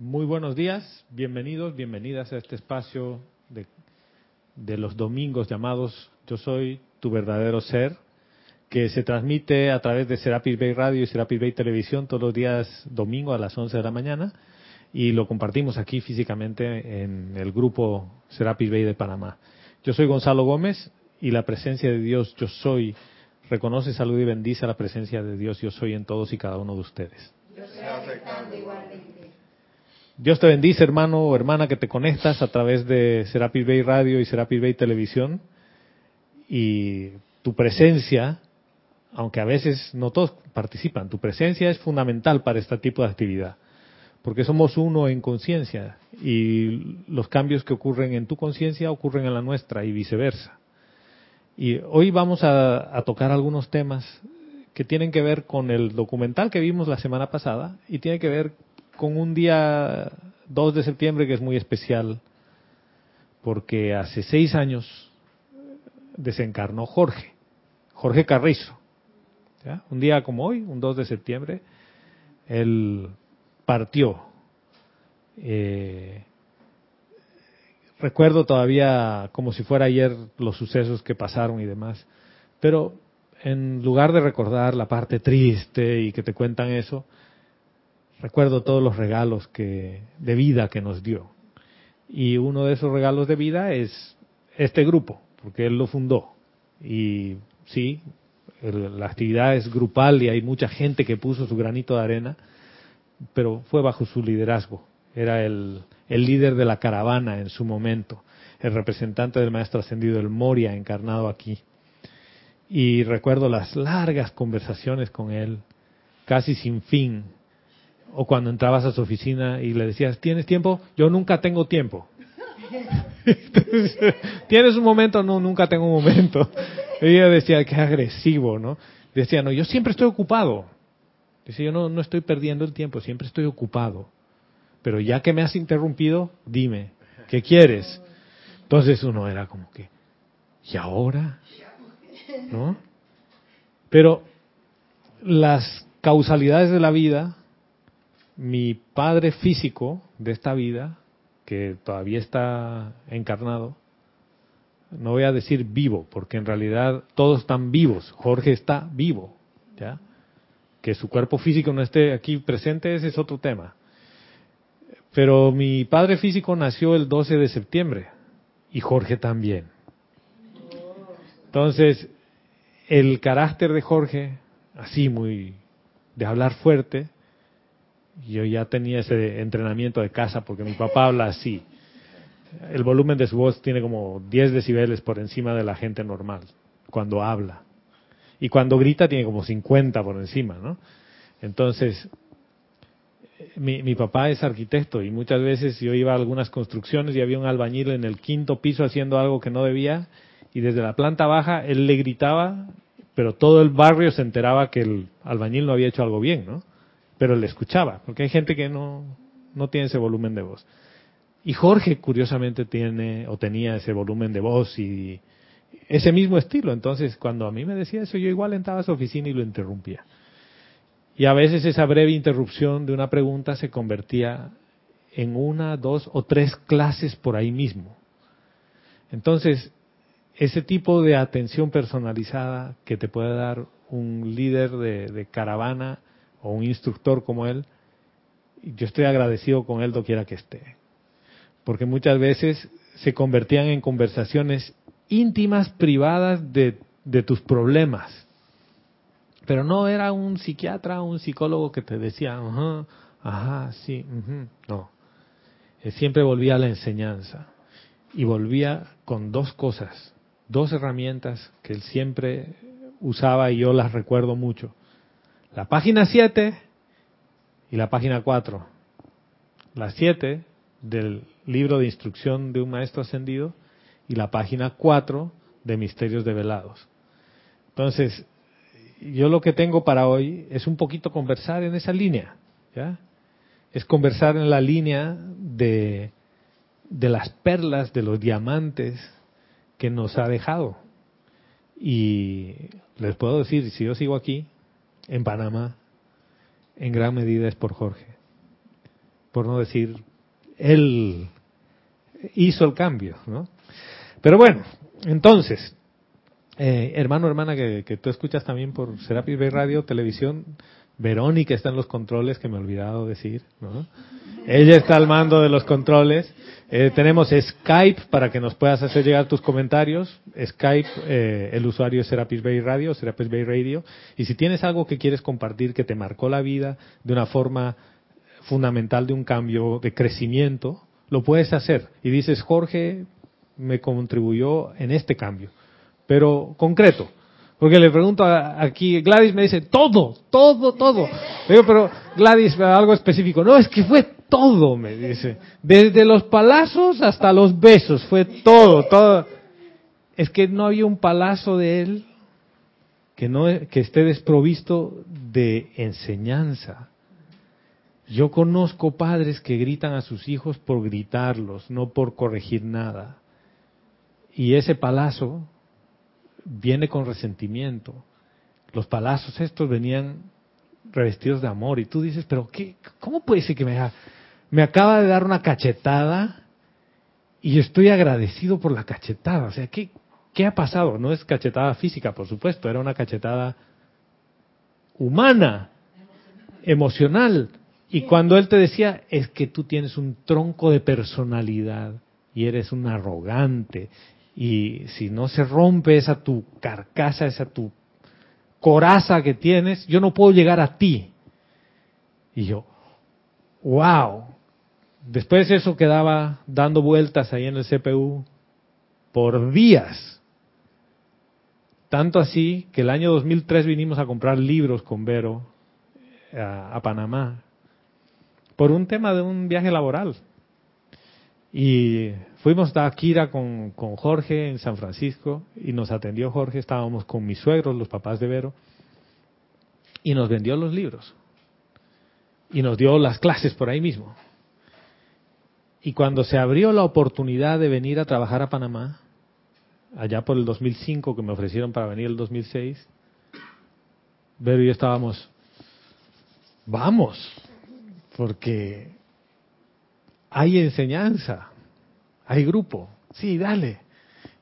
Muy buenos días, bienvenidos, bienvenidas a este espacio de, de, los domingos llamados Yo soy tu verdadero ser, que se transmite a través de Serapis Bay Radio y Serapis Bay Televisión todos los días domingo a las 11 de la mañana y lo compartimos aquí físicamente en el grupo Serapis Bay de Panamá. Yo soy Gonzalo Gómez y la presencia de Dios Yo soy reconoce, salud y bendice la presencia de Dios Yo soy en todos y cada uno de ustedes. Dios te bendice, hermano o hermana, que te conectas a través de Serapis Bay Radio y Serapis Bay Televisión. Y tu presencia, aunque a veces no todos participan, tu presencia es fundamental para este tipo de actividad. Porque somos uno en conciencia y los cambios que ocurren en tu conciencia ocurren en la nuestra y viceversa. Y hoy vamos a, a tocar algunos temas que tienen que ver con el documental que vimos la semana pasada y tiene que ver con un día 2 de septiembre que es muy especial, porque hace seis años desencarnó Jorge, Jorge Carrizo. Un día como hoy, un 2 de septiembre, él partió. Eh, recuerdo todavía como si fuera ayer los sucesos que pasaron y demás, pero en lugar de recordar la parte triste y que te cuentan eso, recuerdo todos los regalos que, de vida que nos dio. Y uno de esos regalos de vida es este grupo, porque él lo fundó. Y sí, la actividad es grupal y hay mucha gente que puso su granito de arena, pero fue bajo su liderazgo. Era el, el líder de la caravana en su momento, el representante del maestro ascendido, el Moria, encarnado aquí. Y recuerdo las largas conversaciones con él, casi sin fin, o cuando entrabas a su oficina y le decías, ¿tienes tiempo? Yo nunca tengo tiempo. ¿Tienes un momento? No, nunca tengo un momento. Ella decía, qué agresivo, ¿no? Decía, no, yo siempre estoy ocupado. Decía, yo no, no estoy perdiendo el tiempo, siempre estoy ocupado. Pero ya que me has interrumpido, dime, ¿qué quieres? Entonces uno era como que, ¿y ahora? ¿No? Pero las causalidades de la vida mi padre físico de esta vida, que todavía está encarnado, no voy a decir vivo, porque en realidad todos están vivos, Jorge está vivo, ¿ya? Que su cuerpo físico no esté aquí presente, ese es otro tema. Pero mi padre físico nació el 12 de septiembre y Jorge también. Entonces, el carácter de Jorge, así muy de hablar fuerte, yo ya tenía ese entrenamiento de casa porque mi papá habla así. El volumen de su voz tiene como 10 decibeles por encima de la gente normal cuando habla. Y cuando grita tiene como 50 por encima, ¿no? Entonces, mi, mi, papá es arquitecto y muchas veces yo iba a algunas construcciones y había un albañil en el quinto piso haciendo algo que no debía y desde la planta baja él le gritaba, pero todo el barrio se enteraba que el albañil no había hecho algo bien, ¿no? Pero le escuchaba, porque hay gente que no, no tiene ese volumen de voz. Y Jorge, curiosamente, tiene o tenía ese volumen de voz y ese mismo estilo. Entonces, cuando a mí me decía eso, yo igual entraba a su oficina y lo interrumpía. Y a veces esa breve interrupción de una pregunta se convertía en una, dos o tres clases por ahí mismo. Entonces, ese tipo de atención personalizada que te puede dar un líder de, de caravana o un instructor como él, yo estoy agradecido con él doquiera que esté. Porque muchas veces se convertían en conversaciones íntimas, privadas de, de tus problemas. Pero no era un psiquiatra, un psicólogo que te decía, ajá, ajá, sí, no. Él siempre volvía a la enseñanza. Y volvía con dos cosas, dos herramientas que él siempre usaba y yo las recuerdo mucho. La página 7 y la página 4. La 7 del libro de instrucción de un maestro ascendido y la página 4 de Misterios Develados. Entonces, yo lo que tengo para hoy es un poquito conversar en esa línea. Es conversar en la línea de, de las perlas, de los diamantes que nos ha dejado. Y les puedo decir, si yo sigo aquí, en Panamá, en gran medida es por Jorge. por no decir, él hizo el cambio, ¿no? Pero bueno, entonces, eh, hermano, hermana, que, que, tú escuchas también por Serapis Bay Radio, televisión, Verónica está en los controles, que me he olvidado decir, ¿no? Ella está al mando de los controles. Eh, tenemos Skype para que nos puedas hacer llegar tus comentarios. Skype, eh, el usuario es Serapis Bay Radio, Serapis Bay Radio. Y si tienes algo que quieres compartir que te marcó la vida de una forma fundamental de un cambio, de crecimiento, lo puedes hacer. Y dices, Jorge me contribuyó en este cambio. Pero concreto. Porque le pregunto aquí, Gladys me dice, todo, todo, todo. Le digo, pero Gladys, algo específico. No, es que fue todo, me dice. Desde los palazos hasta los besos, fue todo, todo. Es que no había un palazo de él que no que esté desprovisto de enseñanza. Yo conozco padres que gritan a sus hijos por gritarlos, no por corregir nada. Y ese palazo viene con resentimiento. Los palazos estos venían revestidos de amor y tú dices, pero qué, ¿cómo puede ser que me, me acaba de dar una cachetada y estoy agradecido por la cachetada? O sea, ¿qué, ¿qué ha pasado? No es cachetada física, por supuesto, era una cachetada humana, emocional. Y cuando él te decía, es que tú tienes un tronco de personalidad y eres un arrogante. Y si no se rompe esa tu carcasa, esa tu coraza que tienes, yo no puedo llegar a ti. Y yo, wow. Después eso quedaba dando vueltas ahí en el CPU por días. Tanto así que el año 2003 vinimos a comprar libros con Vero a, a Panamá por un tema de un viaje laboral. Y fuimos a Akira con, con Jorge en San Francisco y nos atendió Jorge, estábamos con mis suegros, los papás de Vero, y nos vendió los libros. Y nos dio las clases por ahí mismo. Y cuando se abrió la oportunidad de venir a trabajar a Panamá, allá por el 2005 que me ofrecieron para venir el 2006, Vero y yo estábamos, vamos, porque hay enseñanza, hay grupo, sí, dale.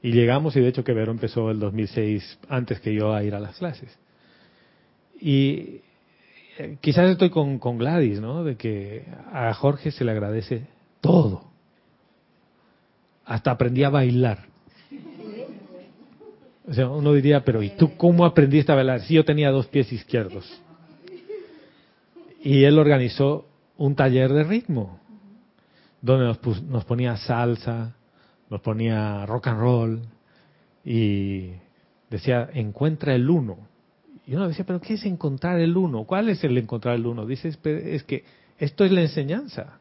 Y llegamos y de hecho que Vero empezó el 2006 antes que yo a ir a las clases. Y eh, quizás estoy con, con Gladys, ¿no? De que a Jorge se le agradece todo. Hasta aprendí a bailar. O sea, uno diría, pero ¿y tú cómo aprendiste a bailar? Si yo tenía dos pies izquierdos. Y él organizó un taller de ritmo, donde nos, nos ponía salsa, nos ponía rock and roll y decía, encuentra el uno. Y uno decía, pero ¿qué es encontrar el uno? ¿Cuál es el encontrar el uno? Dice, es que esto es la enseñanza.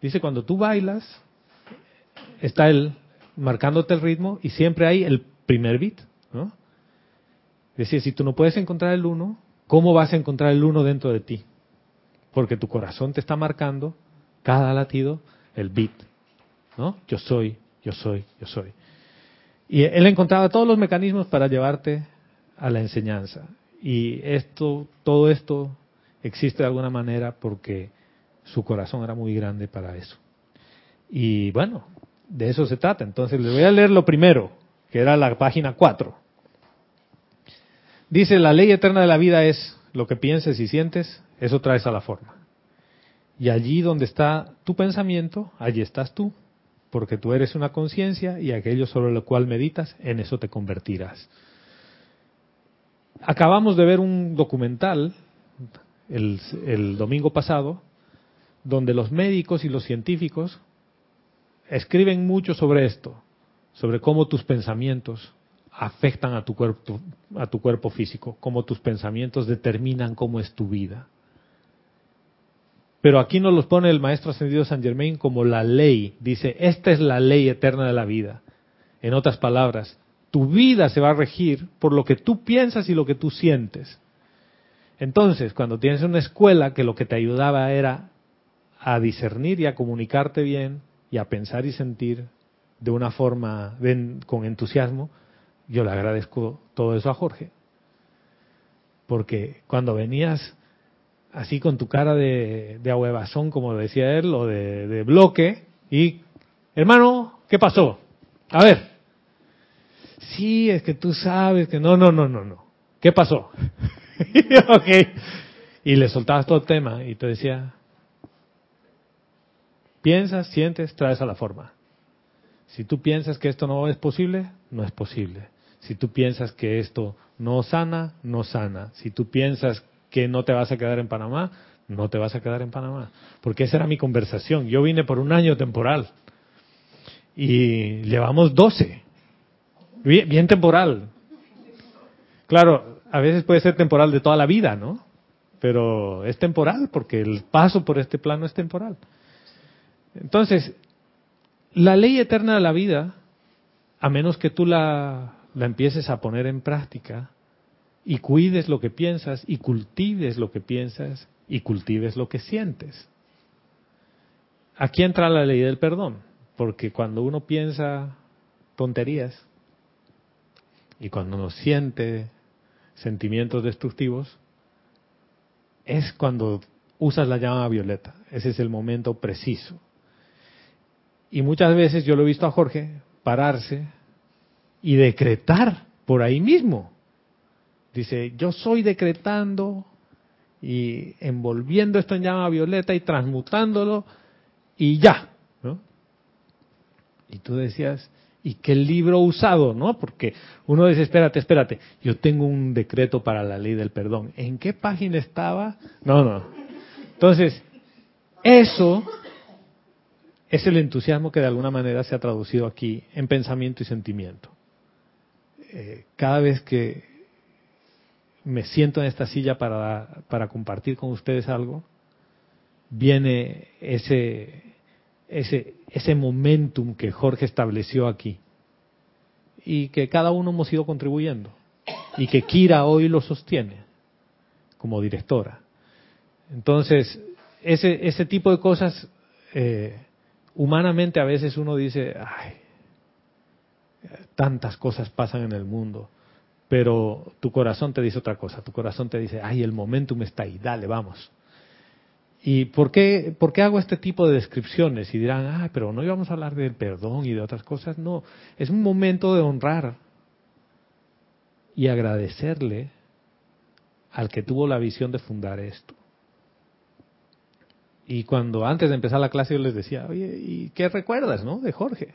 Dice, cuando tú bailas, está él marcándote el ritmo y siempre hay el primer beat, ¿no? Decía, si tú no puedes encontrar el uno, ¿cómo vas a encontrar el uno dentro de ti? porque tu corazón te está marcando cada latido el beat, ¿no? Yo soy, yo soy, yo soy. Y él encontraba todos los mecanismos para llevarte a la enseñanza. Y esto, todo esto existe de alguna manera porque su corazón era muy grande para eso. Y bueno, de eso se trata. Entonces les voy a leer lo primero, que era la página 4. Dice, la ley eterna de la vida es lo que pienses y sientes, eso traes a la forma. Y allí donde está tu pensamiento, allí estás tú, porque tú eres una conciencia y aquello sobre lo cual meditas, en eso te convertirás. Acabamos de ver un documental el, domingo pasado, donde los médicos y los científicos escriben mucho sobre esto, sobre cómo tus pensamientos afectan a tu cuerpo, a tu cuerpo físico, cómo tus pensamientos determinan cómo es tu vida. Pero aquí nos los pone el Maestro Ascendido San Germain como la ley. Dice, esta es la ley eterna de la vida. En otras palabras, tu vida se va a regir por lo que tú piensas y lo que tú sientes. Entonces, cuando tienes una escuela que lo que te ayudaba era a discernir y a comunicarte bien y a pensar y sentir de una forma con entusiasmo, yo le agradezco todo eso a Jorge. Porque cuando venías así con tu cara de, de ahuevazón, como decía él, o de, de bloque, y, hermano, ¿qué pasó? A ver, sí, es que tú sabes que no, no, no, no, no. ¿Qué pasó? ok. Y le soltabas todo el tema y te decía, piensas, sientes, traes a la forma. Si tú piensas que esto no es posible, no es posible. Si tú piensas que esto no sana, no sana. Si tú piensas que no te vas a quedar en Panamá, no te vas a quedar en Panamá. Porque esa era mi conversación. Yo vine por un año temporal y llevamos 12. Bien, temporal. Claro, a veces puede ser temporal de toda la vida, ¿no? Pero es temporal porque el paso por este plano es temporal. Entonces, la ley eterna de la vida, a menos que tú la, la empieces a poner en práctica y cuides lo que piensas y cultives lo que piensas y cultives lo que sientes. Aquí entra la ley del perdón, porque cuando uno piensa tonterías y cuando uno siente sentimientos destructivos, es cuando usas la llama violeta. Ese es el momento preciso. Y muchas veces yo lo he visto a Jorge pararse y decretar por ahí mismo. Dice, yo soy decretando y envolviendo esto en llama violeta y transmutándolo y ya. ¿no? Y tú decías, ¿y qué libro usado? ¿no? Porque uno dice, espérate, espérate, yo tengo un decreto para la ley del perdón. ¿En qué página estaba? No, no. Entonces, eso es el entusiasmo que de alguna manera se ha traducido aquí en pensamiento y sentimiento. Eh, cada vez que me siento en esta silla para, para compartir con ustedes algo, viene ese, ese, ese momentum que Jorge estableció aquí. Y que cada uno hemos ido contribuyendo. Y que Kira hoy lo sostiene como directora. Entonces, ese, ese tipo de cosas eh, humanamente a veces uno dice, ay, tantas cosas pasan en el mundo, pero tu corazón te dice otra cosa, tu corazón te dice, ay, el momentum está ahí, dale, vamos. ¿Y por qué, por qué hago este tipo de descripciones? Y dirán, ah, pero no íbamos a hablar del perdón y de otras cosas. No, es un momento de honrar y agradecerle al que tuvo la visión de fundar esto. Y cuando antes de empezar la clase yo les decía, oye, ¿y qué recuerdas, no? De Jorge.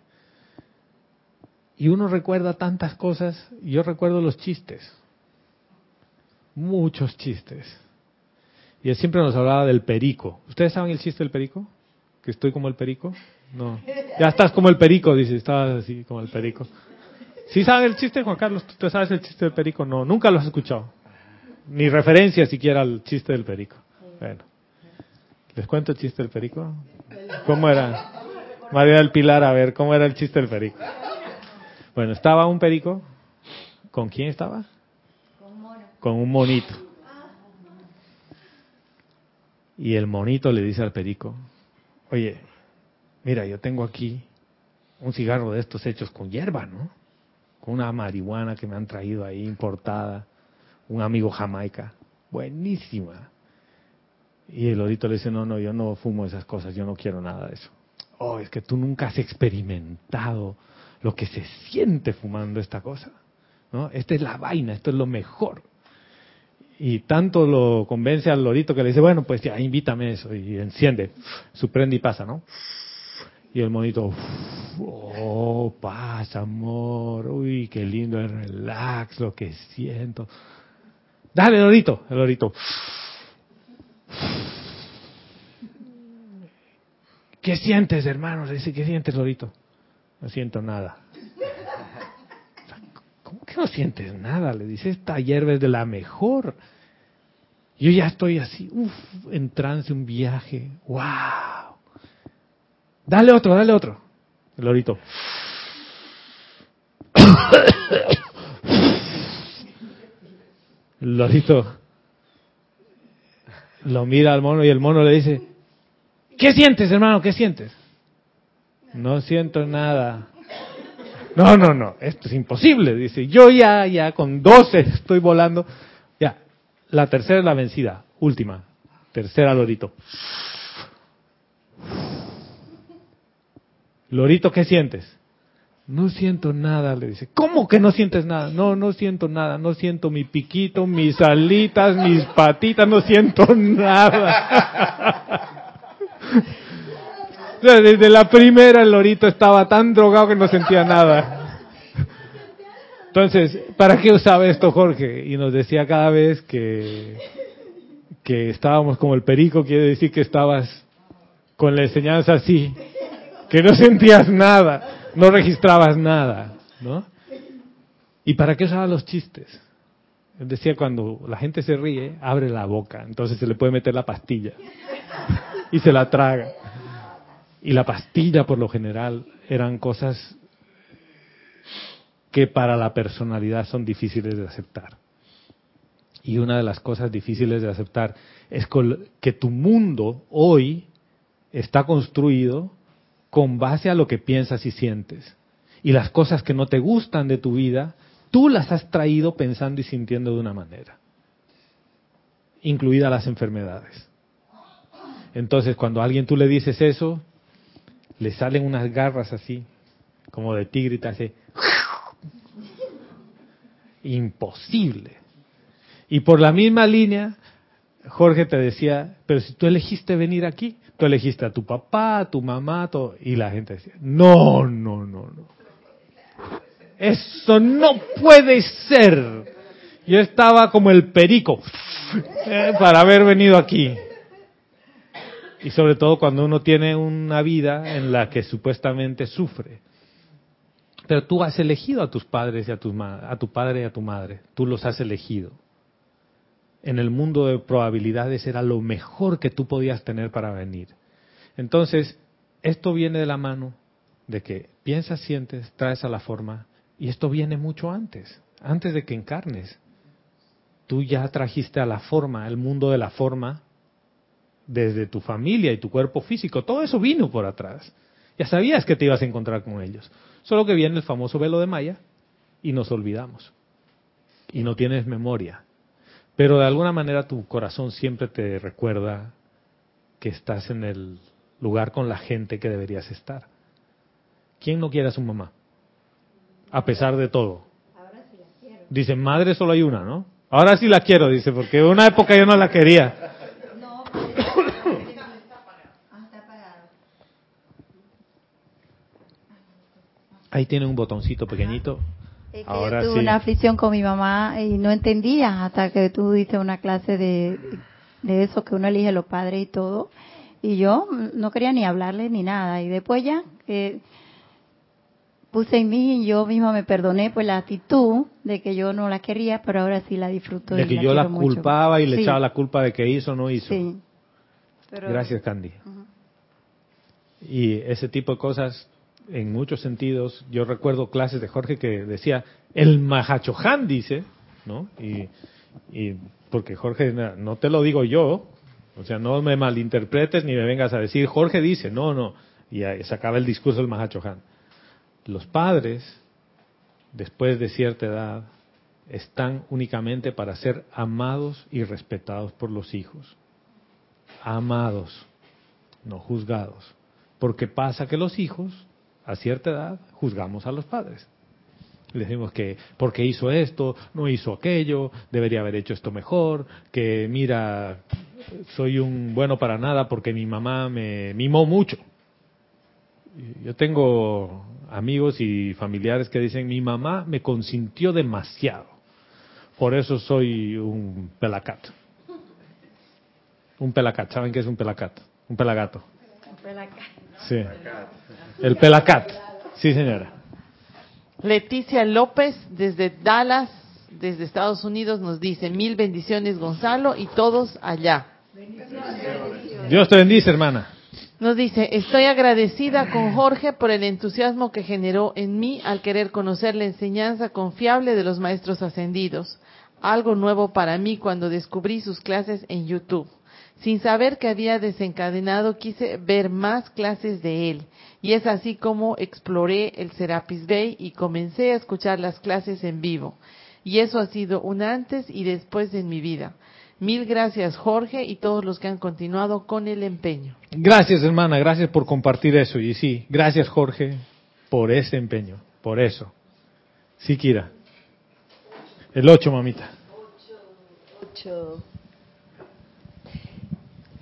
Y uno recuerda tantas cosas, yo recuerdo los chistes, muchos chistes. Y él siempre nos hablaba del perico. ¿Ustedes saben el chiste del perico? ¿Que estoy como el perico? No. Ya estás como el perico, dice, estabas así como el perico. ¿Sí saben el chiste, Juan Carlos? ¿Tú sabes el chiste del perico? No, nunca lo has escuchado. Ni referencia siquiera al chiste del perico. Bueno. ¿Les cuento el chiste del perico? ¿Cómo era? María del Pilar, a ver, ¿cómo era el chiste del perico? Bueno, estaba un perico. ¿Con quién estaba? Con un monito. Y el monito le dice al perico, oye, mira, yo tengo aquí un cigarro de estos hechos con hierba, ¿no? Con una marihuana que me han traído ahí importada, un amigo jamaica, buenísima. Y el lorito le dice, no, no, yo no fumo esas cosas, yo no quiero nada de eso. Oh, es que tú nunca has experimentado lo que se siente fumando esta cosa. ¿no? Esta es la vaina, esto es lo mejor. Y tanto lo convence al lorito que le dice, bueno, pues ya, invítame eso. Y enciende, su prende y pasa, ¿no? Y el monito, oh, paz, amor, uy, qué lindo el relax, lo que siento. Dale, lorito, el lorito. ¿Qué sientes, hermano? Le dice, ¿qué sientes, Lorito? No siento nada. ¿Cómo que no sientes nada? Le dice, esta hierba es de la mejor. Yo ya estoy así, uff, en trance, un viaje. ¡Wow! Dale otro, dale otro. El lorito. El lorito lo mira al mono y el mono le dice, ¿qué sientes, hermano? ¿Qué sientes? No siento nada. No, no, no, esto es imposible. Dice, yo ya, ya con 12 estoy volando. Ya, la tercera es la vencida, última. Tercera Lorito. Lorito, ¿qué sientes? No siento nada, le dice. ¿Cómo que no sientes nada? No, no siento nada. No siento mi piquito, mis alitas, mis patitas, no siento nada. Desde la primera el lorito estaba tan drogado que no sentía nada. Entonces, ¿para qué usaba esto Jorge? Y nos decía cada vez que, que estábamos como el perico, quiere decir que estabas con la enseñanza así, que no sentías nada no registrabas nada, ¿no? ¿Y para qué usaba los chistes? Él decía, cuando la gente se ríe, abre la boca, entonces se le puede meter la pastilla y se la traga. Y la pastilla, por lo general, eran cosas que para la personalidad son difíciles de aceptar. Y una de las cosas difíciles de aceptar es que tu mundo hoy está construido con base a lo que piensas y sientes. Y las cosas que no te gustan de tu vida, tú las has traído pensando y sintiendo de una manera, incluidas las enfermedades. Entonces, cuando a alguien tú le dices eso, le salen unas garras así, como de tigre y te hace imposible. Y por la misma línea, Jorge te decía, pero si tú elegiste venir aquí, Tú elegiste a tu papá, a tu mamá, todo, y la gente decía, no, no, no, no. Eso no puede ser. Yo estaba como el perico eh, para haber venido aquí. Y sobre todo cuando uno tiene una vida en la que supuestamente sufre. Pero tú has elegido a tus padres y a, tu, a tu padre y a tu madre. Tú los has elegido en el mundo de probabilidades era lo mejor que tú podías tener para venir. Entonces, esto viene de la mano de que piensas, sientes, traes a la forma, y esto viene mucho antes, antes de que encarnes. Tú ya trajiste a la forma, el mundo de la forma, desde tu familia y tu cuerpo físico, todo eso vino por atrás. Ya sabías que te ibas a encontrar con ellos. Solo que viene el famoso velo de Maya y nos olvidamos. Y no tienes memoria. Pero de alguna manera tu corazón siempre te recuerda que estás en el lugar con la gente que deberías estar. ¿Quién no quiere a su mamá? A pesar de todo. Dice, madre solo hay una, ¿no? Ahora sí la quiero, dice, porque en una época yo no la quería. Ahí tiene un botoncito pequeñito. Es que yo tuve una aflicción con mi mamá y no entendía hasta que tú diste una clase de, de eso que uno elige los padres y todo. Y yo no quería ni hablarle ni nada. Y después ya puse en mí y yo misma me perdoné por la actitud de que yo no la quería, pero ahora sí la disfruto. De que yo la culpaba y le echaba la culpa de que hizo o no hizo. Sí. Gracias, Candy. Y ese tipo de cosas en muchos sentidos, yo recuerdo clases de Jorge que decía, el Mahachohan dice, ¿no? Y, y porque Jorge, no te lo digo yo, o sea, no me malinterpretes ni me vengas a decir, Jorge dice, no, no, y se acaba el discurso del Mahachohan. Los padres, después de cierta edad, están únicamente para ser amados y respetados por los hijos. Amados, no juzgados. Porque pasa que los hijos a cierta edad juzgamos a los padres. Le decimos que porque hizo esto, no hizo aquello, debería haber hecho esto mejor, que mira, soy un bueno para nada porque mi mamá me mimó mucho. Yo tengo amigos y familiares que dicen, mi mamá me consintió demasiado, por eso soy un pelacat. Un pelacat, ¿saben qué es un pelacat? Un pelagato. Pelacat. Sí. El Pelacat. Sí, señora. Leticia López, desde Dallas, desde Estados Unidos, nos dice, mil bendiciones Gonzalo y todos allá. Dios te bendice, hermana. Nos dice, estoy agradecida con Jorge por el entusiasmo que generó en mí al querer conocer la enseñanza confiable de los maestros ascendidos. Algo nuevo para mí cuando descubrí sus clases en YouTube. Sin saber que había desencadenado, quise ver más clases de él. Y es así como exploré el Serapis Bay y comencé a escuchar las clases en vivo. Y eso ha sido un antes y después en mi vida. Mil gracias Jorge y todos los que han continuado con el empeño. Gracias hermana, gracias por compartir eso. Y sí, gracias Jorge por ese empeño, por eso. Sí, Kira. El 8, mamita. 8.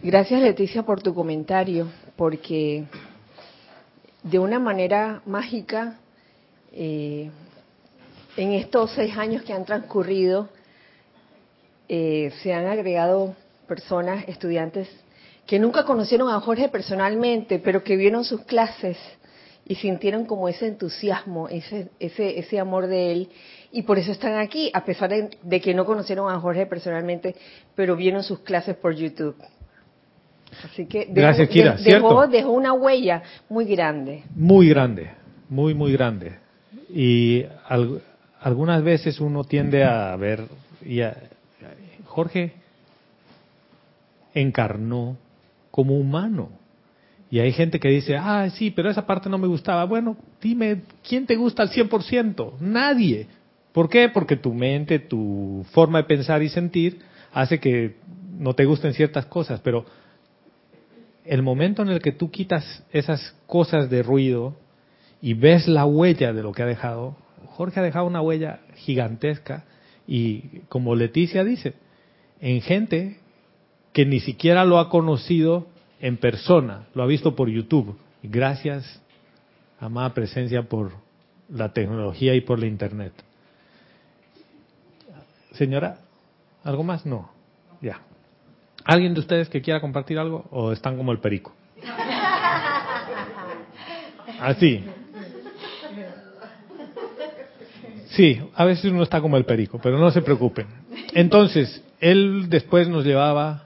Gracias Leticia por tu comentario, porque de una manera mágica, eh, en estos seis años que han transcurrido, eh, se han agregado personas, estudiantes, que nunca conocieron a Jorge personalmente, pero que vieron sus clases y sintieron como ese entusiasmo, ese, ese, ese amor de él, y por eso están aquí, a pesar de, que no conocieron a Jorge personalmente, pero vieron sus clases por YouTube. Así que dejó, dejó, una huella muy grande. Muy grande, muy, muy grande. Y algunas veces uno tiende a ver, y a, Jorge encarnó como humano. Y hay gente que dice, ah, sí, pero esa parte no me gustaba. Bueno, dime, ¿quién te gusta al 100%? Nadie. ¿Por qué? Porque tu mente, tu forma de pensar y sentir hace que no te gusten ciertas cosas. Pero el momento en el que tú quitas esas cosas de ruido y ves la huella de lo que ha dejado, Jorge ha dejado una huella gigantesca y como Leticia dice, en gente que ni siquiera lo ha conocido en persona, lo ha visto por YouTube. Gracias, amada presencia, por la tecnología y por la Internet. Señora, ¿algo más? No. Ya. ¿Alguien de ustedes que quiera compartir algo o están como el perico? Así. Sí, a veces uno está como el perico, pero no se preocupen. Entonces, él después nos llevaba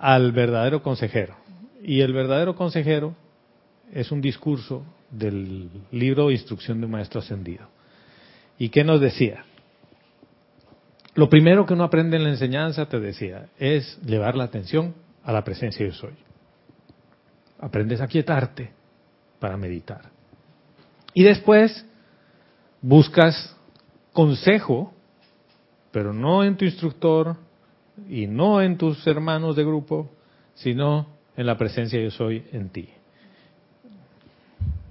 al verdadero consejero. Y el verdadero consejero es un discurso del libro Instrucción de un Maestro Ascendido. ¿Y qué nos decía? Lo primero que uno aprende en la enseñanza, te decía, es llevar la atención a la presencia de soy. Aprendes a quietarte para meditar. Y después buscas consejo, pero no en tu instructor, y no en tus hermanos de grupo, sino en la presencia yo soy en ti.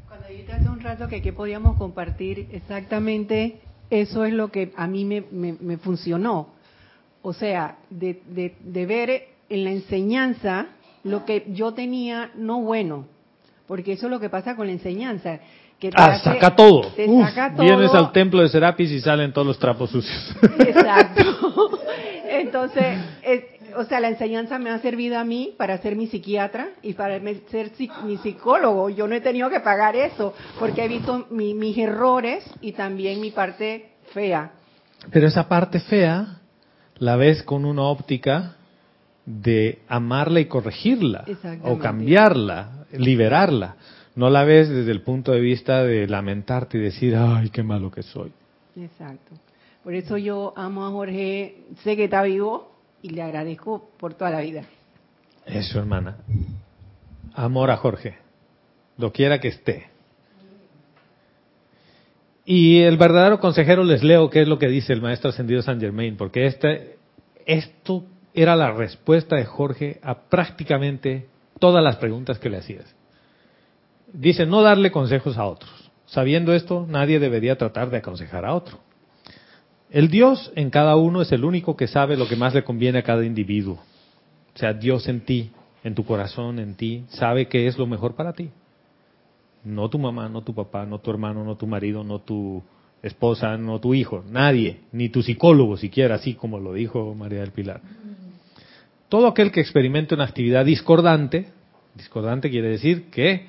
Cuando dijiste hace un rato que qué podíamos compartir, exactamente eso es lo que a mí me, funcionó. O sea, de, de, ver en la enseñanza lo que yo tenía no bueno, porque eso es lo que pasa con la enseñanza. Que ah, saca, todo. saca todo. Vienes al templo de Serapis y salen todos los trapos sucios. Exacto. Entonces, o sea, la enseñanza me ha servido a mí para ser mi psiquiatra y para ser mi psicólogo. Yo no he tenido que pagar eso porque he visto mis errores y también mi parte fea. Pero esa parte fea la ves con una óptica de amarla y corregirla o cambiarla, liberarla. No la ves desde el punto de vista de lamentarte y decir, ay, qué malo que soy. Exacto. Por eso yo amo a Jorge, sé que está vivo y le agradezco por toda la vida. Eso, hermana. Amor a Jorge, lo quiera que esté. Y el verdadero consejero les leo qué es lo que dice el maestro ascendido San Germain, porque este, esto era la respuesta de Jorge a prácticamente todas las preguntas que le hacías. Dice, no darle consejos a otros. Sabiendo esto, nadie debería tratar de aconsejar a otro. El Dios en cada uno es el único que sabe lo que más le conviene a cada individuo. O sea, Dios en ti, en tu corazón, en ti, sabe qué es lo mejor para ti. No tu mamá, no tu papá, no tu hermano, no tu marido, no tu esposa, no tu hijo, nadie, ni tu psicólogo siquiera, así como lo dijo María del Pilar. Todo aquel que experimente una actividad discordante, discordante quiere decir que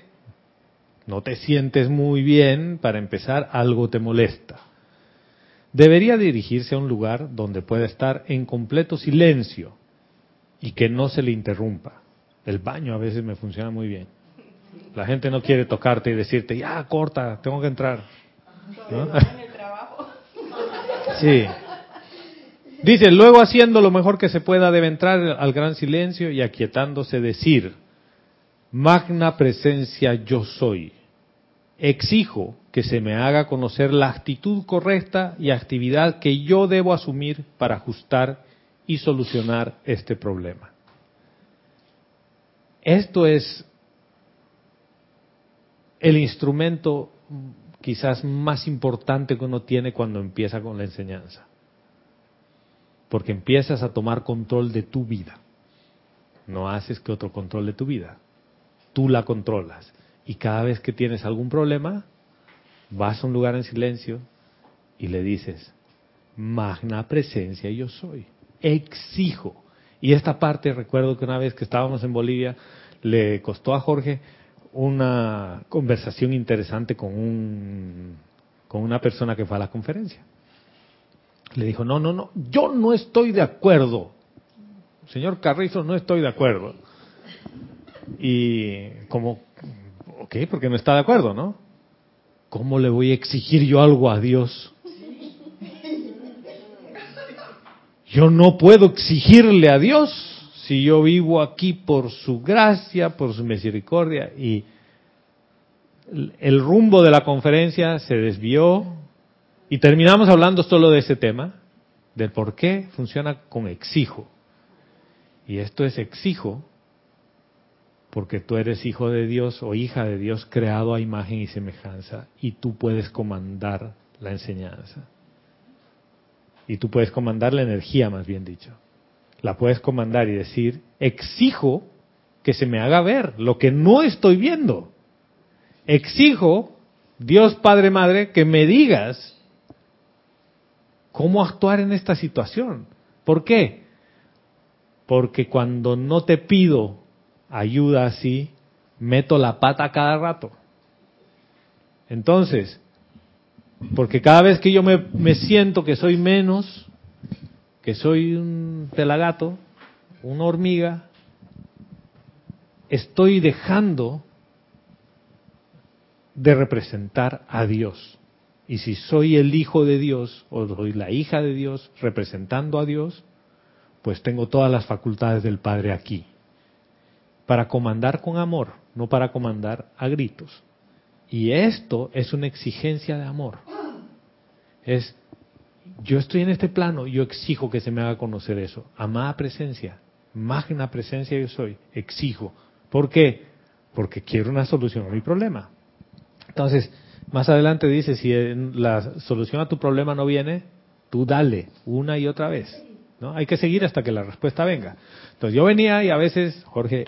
no te sientes muy bien, para empezar, algo te molesta debería dirigirse a un lugar donde pueda estar en completo silencio y que no se le interrumpa. El baño a veces me funciona muy bien. La gente no quiere tocarte y decirte, ya, corta, tengo que entrar. Sí. Dice, luego haciendo lo mejor que se pueda debe entrar al gran silencio y aquietándose decir, magna presencia yo soy. Exijo que se me haga conocer la actitud correcta y actividad que yo debo asumir para ajustar y solucionar este problema. Esto es el instrumento quizás más importante que uno tiene cuando empieza con la enseñanza. Porque empiezas a tomar control de tu vida. No haces que otro controle tu vida. Tú la controlas. Y cada vez que tienes algún problema, vas a un lugar en silencio y le dices, magna presencia yo soy. Exijo. Y esta parte, recuerdo que una vez que estábamos en Bolivia, le costó a Jorge una conversación interesante con un con una persona que fue a la conferencia. Le dijo, no, no, no, yo no estoy de acuerdo. Señor Carrizo, no estoy de acuerdo. Y como, ok, porque no está de acuerdo, ¿no? ¿Cómo le voy a exigir yo algo a Dios? Yo no puedo exigirle a Dios si yo vivo aquí por su gracia, por su misericordia y el rumbo de la conferencia se desvió y terminamos hablando solo de ese tema, del por qué funciona con exijo. Y esto es exijo porque tú eres hijo de Dios o hija de Dios creado a imagen y semejanza y tú puedes comandar la enseñanza. Y tú puedes comandar la energía, más bien dicho la puedes comandar y decir, exijo que se me haga ver lo que no estoy viendo. Exijo, Dios Padre Madre, que me digas cómo actuar en esta situación. ¿Por qué? Porque cuando no te pido ayuda así, meto la pata cada rato. Entonces, porque cada vez que yo me, me siento que soy menos, que soy un pelagato, una hormiga, estoy dejando de representar a Dios. Y si soy el hijo de Dios o soy la hija de Dios representando a Dios, pues tengo todas las facultades del Padre aquí. Para comandar con amor, no para comandar a gritos. Y esto es una exigencia de amor. Es yo estoy en este plano, yo exijo que se me haga conocer eso. Amada presencia, magna presencia yo soy, exijo. ¿Por qué? Porque quiero una solución a mi problema. Entonces, más adelante dice, si la solución a tu problema no viene, tú dale una y otra vez. ¿no? Hay que seguir hasta que la respuesta venga. Entonces yo venía y a veces, Jorge,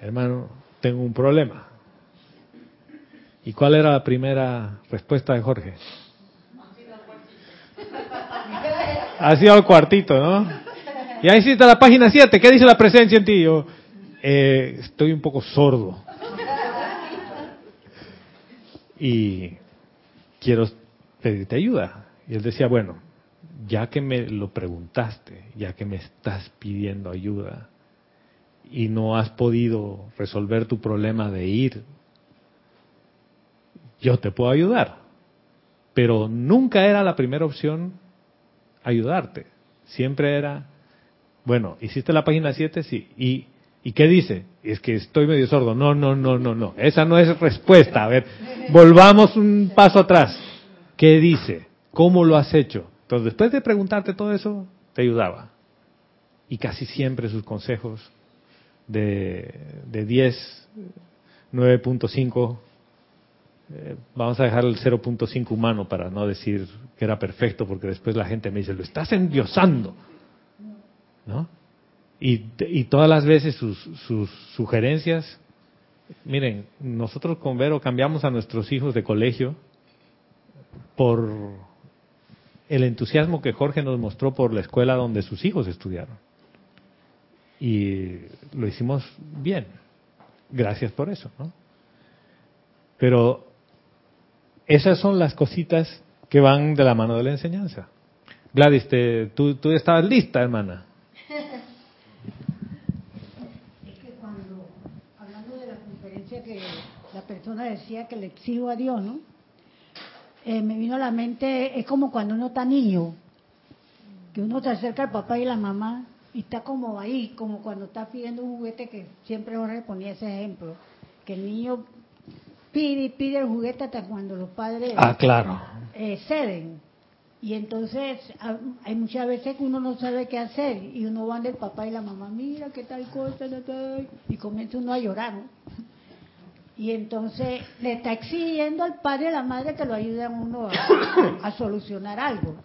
hermano, tengo un problema. ¿Y cuál era la primera respuesta de Jorge? Ha sido al cuartito, ¿no? Y ahí está la página 7. ¿Qué dice la presencia en ti? Yo eh, estoy un poco sordo. Y quiero pedirte ayuda. Y él decía, bueno, ya que me lo preguntaste, ya que me estás pidiendo ayuda y no has podido resolver tu problema de ir, yo te puedo ayudar. Pero nunca era la primera opción ayudarte. Siempre era, bueno, ¿hiciste la página 7? Sí. ¿Y, ¿Y qué dice? Es que estoy medio sordo. No, no, no, no, no. Esa no es respuesta. A ver, volvamos un paso atrás. ¿Qué dice? ¿Cómo lo has hecho? Entonces, después de preguntarte todo eso, te ayudaba. Y casi siempre sus consejos de, de 10, 9.5 eh, vamos a dejar el 0.5 humano para no decir que era perfecto, porque después la gente me dice, lo estás endiosando. ¿No? Y, y todas las veces sus, sus sugerencias, miren, nosotros con Vero cambiamos a nuestros hijos de colegio por el entusiasmo que Jorge nos mostró por la escuela donde sus hijos estudiaron. Y lo hicimos bien. Gracias por eso, ¿no? Pero esas son las cositas que van de la mano de la enseñanza. Gladys, tú, tú estabas lista, hermana. Es que cuando, hablando de la conferencia que la persona decía que le exijo a Dios, ¿no? Eh, me vino a la mente, es como cuando uno está niño, que uno se acerca al papá y la mamá y está como ahí, como cuando está pidiendo un juguete, que siempre Jorge ponía ese ejemplo, que el niño pide y pide el juguete hasta cuando los padres ah, claro. Eh, ceden. Y entonces hay muchas veces que uno no sabe qué hacer y uno va del papá y la mamá, mira qué tal cosa, y comienza uno a llorar, ¿no? Y entonces le está exigiendo al padre y a la madre que lo ayuden a uno a, solucionar algo.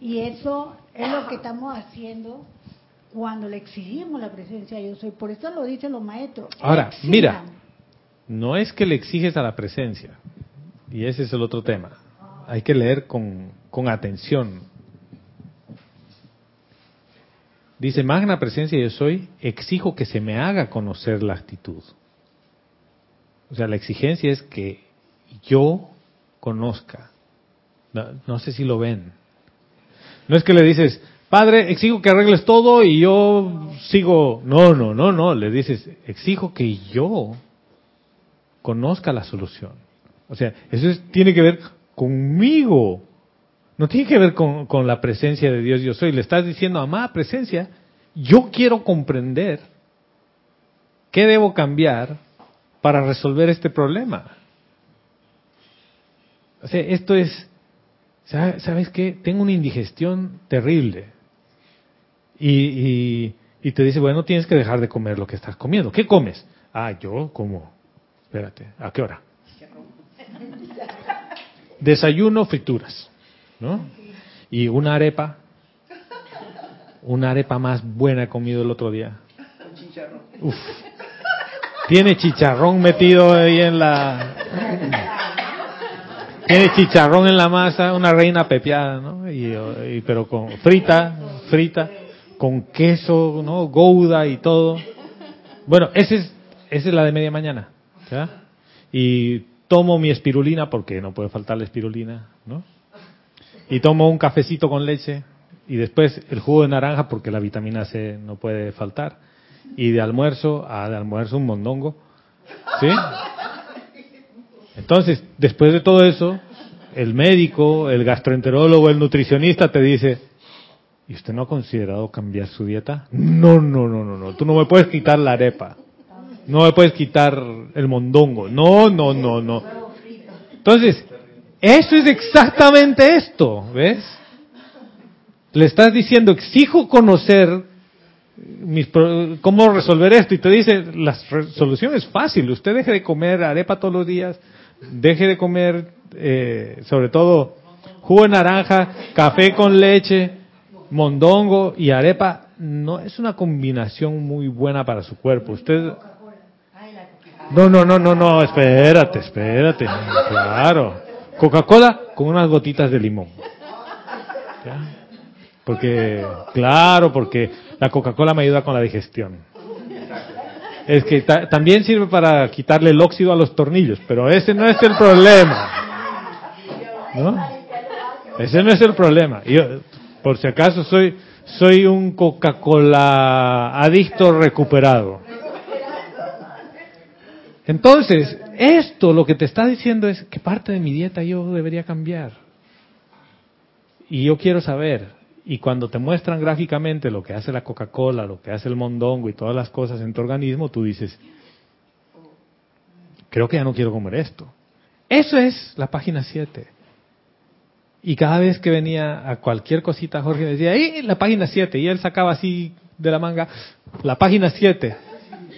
Y eso es lo que estamos haciendo cuando le exigimos la presencia de yo soy. Por eso lo dicen los maestros. Ahora, mira, no es que le exiges a la presencia, y ese es el otro tema. Hay que leer con, con atención. Dice, magna presencia yo soy, exijo que se me haga conocer la actitud. O sea, la exigencia es que yo conozca. No, sé si lo ven. No es que le dices, Padre, exijo que arregles todo y yo sigo. No, no, no, no. Le dices, exijo que yo conozca la solución. O sea, eso tiene que ver conmigo. No tiene que ver con, la presencia de Dios yo soy. Le estás diciendo, amada presencia, yo quiero comprender qué debo cambiar para resolver este problema. O sea, esto es, ¿sabes qué? Tengo una indigestión terrible. Y, y, te dice, bueno, tienes que dejar de comer lo que estás comiendo. ¿Qué comes? Ah, yo como, espérate, ¿a qué hora? Desayuno, frituras, ¿no? Y una arepa, una arepa más buena he comido el otro día. Uf, tiene chicharrón metido ahí en la... Tiene chicharrón en la masa, una reina pepiada, ¿no? Y, pero con frita, frita, con queso, ¿no? Gouda y todo. Bueno, ese es, esa es la de media mañana. Y tomo mi espirulina, porque no puede faltar la espirulina, ¿no? Y tomo un cafecito con leche, y después el jugo de naranja, porque la vitamina C no puede faltar y de almuerzo a de almuerzo un mondongo. ¿Sí? Entonces, después de todo eso, el médico, el gastroenterólogo, el nutricionista te dice, ¿y usted no ha considerado cambiar su dieta? No, no, no, no, no, tú no me puedes quitar la arepa. No me puedes quitar el mondongo. No, no, no, no. Entonces, eso es exactamente esto, ¿ves? Le estás diciendo, exijo conocer cómo resolver esto y te dice la solución es fácil usted deje de comer arepa todos los días deje de comer eh, sobre todo jugo de naranja café con leche mondongo y arepa no es una combinación muy buena para su cuerpo usted no no no no no espérate espérate claro Coca-Cola con unas gotitas de limón porque claro porque la Coca-Cola me ayuda con la digestión. Es que también sirve para quitarle el óxido a los tornillos, pero ese no es el problema. ¿No? Ese no es el problema. Yo, por si acaso, soy, soy un Coca-Cola adicto recuperado. Entonces, esto lo que te está diciendo es que parte de mi dieta yo debería cambiar. Y yo quiero saber, y cuando te muestran gráficamente lo que hace la Coca-Cola, lo que hace el mondongo y todas las cosas en tu organismo, tú dices, creo que ya no quiero comer esto. Eso es la página 7. Y cada vez que venía a cualquier cosita, Jorge decía, ¡eh, la página 7! Y él sacaba así de la manga, la página 7.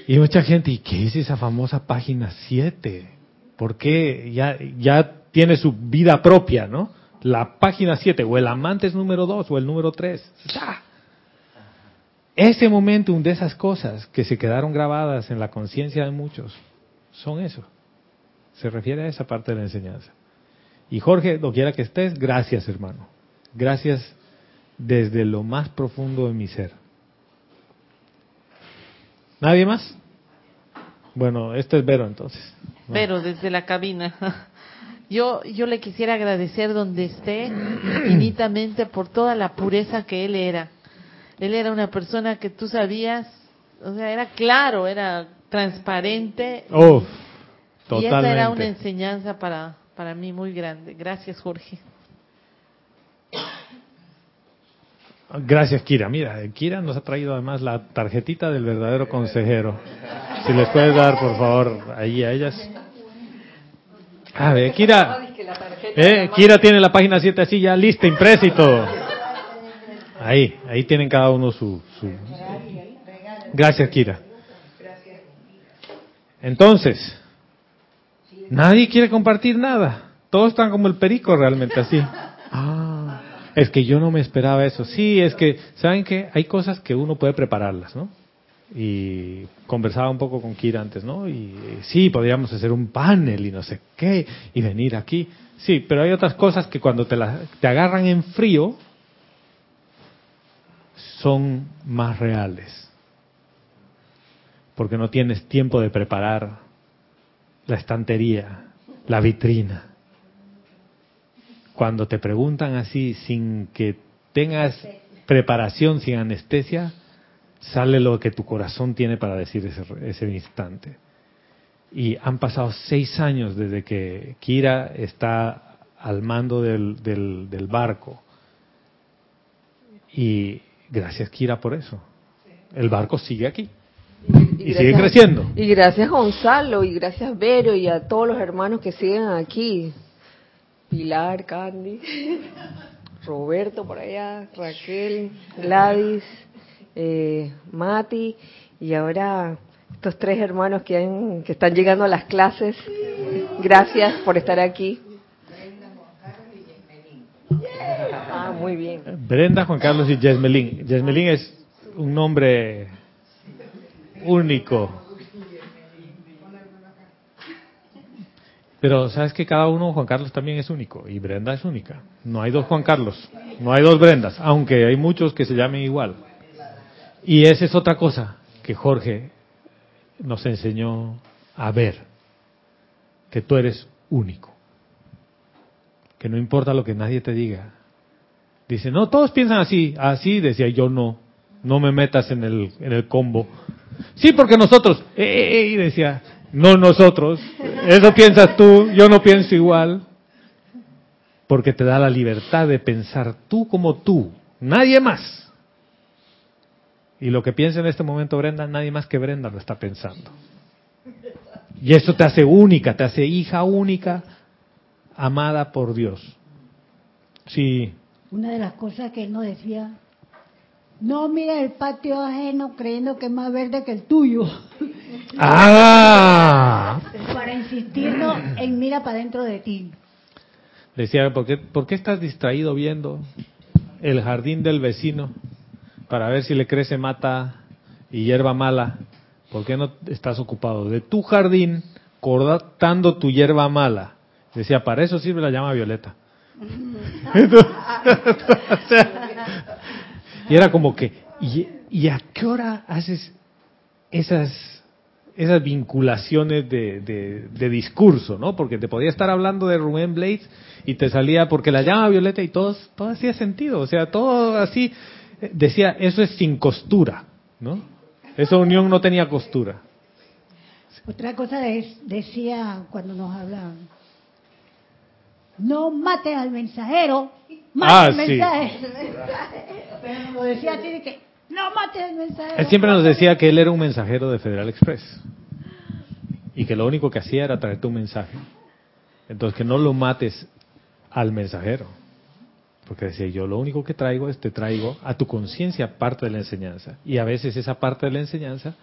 Y mucha gente, ¿y qué es esa famosa página 7? ¿Por qué? Ya, ya tiene su vida propia, ¿no? la página 7 o el amante es número 2 o el número 3. Ese momentum de esas cosas que se quedaron grabadas en la conciencia de muchos son eso. Se refiere a esa parte de la enseñanza. Y Jorge, lo quiera que estés, gracias hermano. Gracias desde lo más profundo de mi ser. ¿Nadie más? Bueno, este es Vero entonces. Vero, desde la cabina. Yo, yo le quisiera agradecer donde esté infinitamente por toda la pureza que él era. Él era una persona que tú sabías, o sea, era claro, era transparente. Oh, totalmente. Y esa era una enseñanza para, para mí muy grande. Gracias, Jorge. Gracias, Kira. Mira, Kira nos ha traído además la tarjetita del verdadero consejero. Si les puedes dar, por favor, ahí a ellas. A ver, Kira. Eh, Kira tiene la página 7 así ya lista, impresa y todo. Ahí, ahí tienen cada uno su... su... Gracias, Kira. Entonces, nadie quiere compartir nada. Todos están como el perico realmente así. Ah, es que yo no me esperaba eso. Sí, es que, ¿saben qué? Hay cosas que uno puede prepararlas, ¿no? Y conversaba un poco con Kira antes, ¿no? Y sí, podríamos hacer un panel y no sé qué, y venir aquí. Sí, pero hay otras cosas que cuando te, la, te agarran en frío son más reales porque no tienes tiempo de preparar la estantería, la vitrina. Cuando te preguntan así, sin que tengas preparación, sin anestesia, sale lo que tu corazón tiene para decir ese, ese instante. Y han pasado seis años desde que Kira está al mando del, del, del barco. Y gracias Kira por eso. El barco sigue aquí. Y, sigue creciendo. Y gracias Gonzalo, y gracias Vero, y a todos los hermanos que siguen aquí. Pilar, Candy, Roberto por allá, Raquel, Gladys, eh, Mati, y ahora estos tres hermanos que, han, que están llegando a las clases. Gracias por estar aquí. Ah, muy bien. Brenda, Juan Carlos y Yesmelín. Yesmelín es un nombre único. Pero sabes que cada uno, Juan Carlos también es único y Brenda es única. No hay dos Juan Carlos, no hay dos Brendas, aunque hay muchos que se llamen igual. Y esa es otra cosa que Jorge nos enseñó a ver, que tú eres único, que no importa lo que nadie te diga. Dice, no, todos piensan así, así decía yo no, no me metas en el, en el combo Sí, porque nosotros, eh, eh, eh, decía, no nosotros, eso piensas tú, yo no pienso igual, porque te da la libertad de pensar tú como tú, nadie más. Y lo que piensa en este momento Brenda, nadie más que Brenda lo está pensando. Y eso te hace única, te hace hija única, amada por Dios. Sí. Una de las cosas que él nos decía no mira el patio ajeno creyendo que es más verde que el tuyo. Ah. Para insistirnos en mira para dentro de ti. Decía, ¿por qué, ¿por qué estás distraído viendo el jardín del vecino para ver si le crece mata y hierba mala? ¿Por qué no estás ocupado de tu jardín cortando tu hierba mala? Decía, para eso sirve la llama violeta. Y era como que, ¿y, a qué hora haces esas esas vinculaciones de, de, discurso, ¿no? Porque te podía estar hablando de Rubén Blades y te salía porque la llama violeta y todo, todo hacía sentido, o sea, todo así, decía, eso es sin costura, ¿no? Esa unión no tenía costura. Otra cosa decía cuando nos hablaban, no mates al mensajero, mate ah, mensajero. Pero lo decía así de que, no mates al mensajero. Él siempre nos decía que él era un mensajero de Federal Express y que lo único que hacía era traerte un mensaje. Entonces que no lo mates al mensajero. Porque decía, yo lo único que traigo es te traigo a tu conciencia parte de la enseñanza. Y a veces esa parte de la enseñanza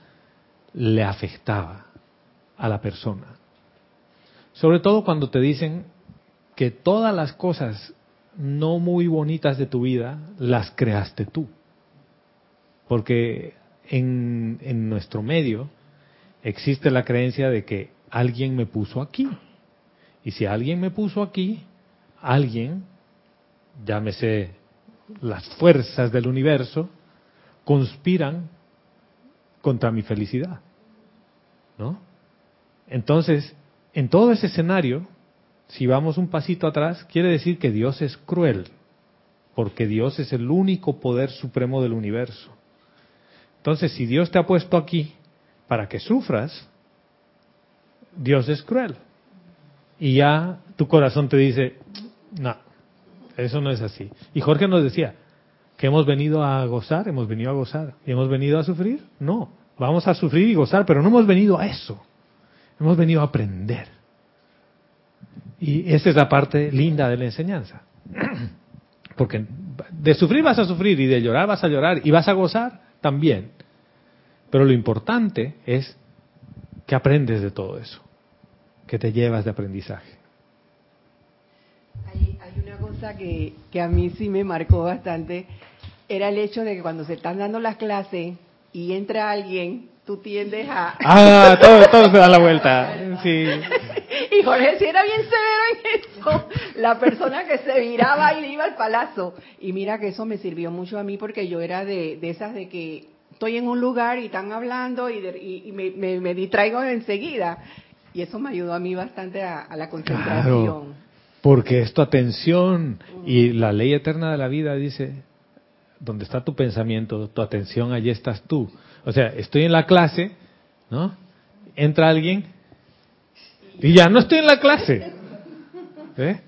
le afectaba a la persona. Sobre todo cuando te dicen, que todas las cosas no muy bonitas de tu vida las creaste tú. Porque en, en nuestro medio existe la creencia de que alguien me puso aquí. Y si alguien me puso aquí, alguien, llámese las fuerzas del universo, conspiran contra mi felicidad. ¿No? Entonces, en todo ese escenario, si vamos un pasito atrás, quiere decir que Dios es cruel, porque Dios es el único poder supremo del universo. Entonces, si Dios te ha puesto aquí para que sufras, Dios es cruel. Y ya tu corazón te dice, no, eso no es así. Y Jorge nos decía, que hemos venido a gozar, hemos venido a gozar. ¿Y hemos venido a sufrir? No, vamos a sufrir y gozar, pero no hemos venido a eso. Hemos venido a aprender. Y esa es la parte linda de la enseñanza. Porque de sufrir vas a sufrir y de llorar vas a llorar y vas a gozar también. Pero lo importante es que aprendes de todo eso, que te llevas de aprendizaje. Hay, una cosa que, que a mí sí me marcó bastante, era el hecho de que cuando se están dando las clases y entra alguien tú tiendes a... Ah, todo, todo se da la vuelta. Sí. Y Jorge sí era bien severo en eso. La persona que se viraba y iba al palazo. Y mira que eso me sirvió mucho a mí porque yo era de, de esas de que estoy en un lugar y están hablando y, y, me, me, distraigo enseguida. Y eso me ayudó a mí bastante a, la concentración. porque es tu atención y la ley eterna de la vida dice, donde está tu pensamiento, tu atención, allí estás tú. O sea, estoy en la clase, ¿no? Entra alguien y ya no estoy en la clase. ¿eh?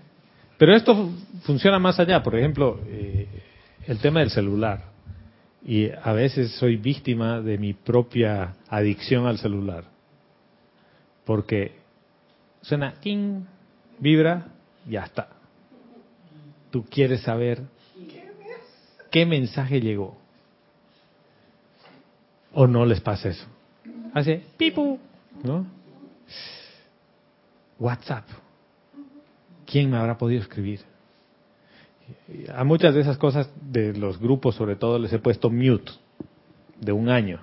Pero esto funciona más allá. Por ejemplo, eh, el tema del celular. Y a veces soy víctima de mi propia adicción al celular. Porque suena, vibra, ya está. Tú quieres saber qué mensaje llegó. ¿O no les pasa eso? Hace pipu, ¿no? WhatsApp. ¿Quién me habrá podido escribir? A muchas de esas cosas de los grupos, sobre todo, les he puesto mute de un año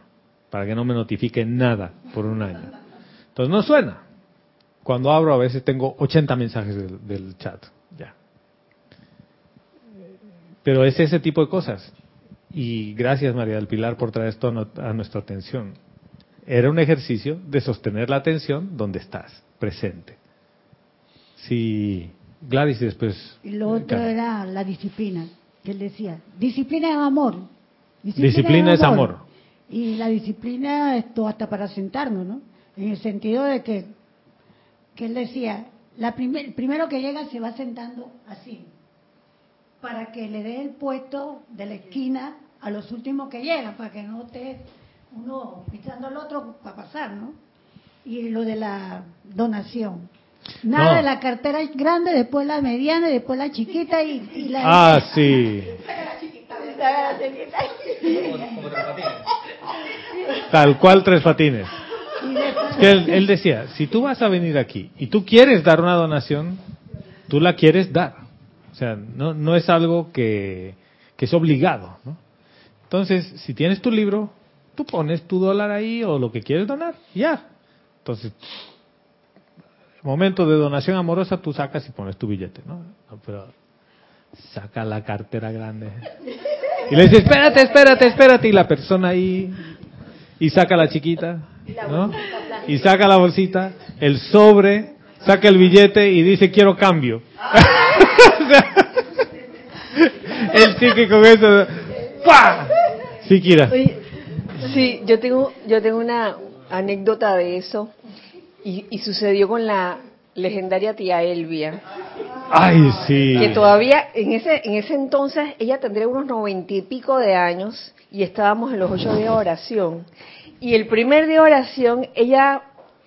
para que no me notifiquen nada por un año. Entonces no suena. Cuando abro a veces tengo 80 mensajes del, del chat. Ya. Pero es ese tipo de cosas. Y gracias María del Pilar por traer esto a nuestra atención. Era un ejercicio de sostener la atención donde estás, presente. Sí, Gladys y después. Y lo otro era la disciplina, que él decía. Disciplina es amor. Disciplina, es, amor. Y la disciplina, esto hasta para sentarnos, ¿no? En el sentido de que, que él decía, la primer, primero que llega se va sentando así, para que le dé el puesto de la esquina a los últimos que llegan, para que no esté uno pisando al otro para pasar, ¿no? Y lo de la donación. Nada de la cartera grande, después la mediana, después la chiquita y, la... Ah, sí. Tal cual tres patines. él, él decía, si tú vas a venir aquí y tú quieres dar una donación, tú la quieres dar. O sea, no, no es algo que, que es obligado. ¿no? Entonces, si tienes tu libro, tú pones tu dólar ahí o lo que quieres donar, ya. Entonces, momento de donación amorosa, tú sacas y pones tu billete, ¿no? Pero saca la cartera grande. Y le dice, espérate, espérate, espérate. Y la persona ahí, y saca la chiquita, ¿no? Y saca la bolsita, el sobre, saca el billete y dice, quiero cambio. el chique con eso, ¡pah! Sí, Kira. sí, yo tengo, yo tengo una anécdota de eso y, y sucedió con la legendaria tía Elvia. Ay, sí. Que todavía, en ese, en ese entonces, ella tendría unos noventa y pico de años y estábamos en los ocho días de oración. Y el primer día de oración, ella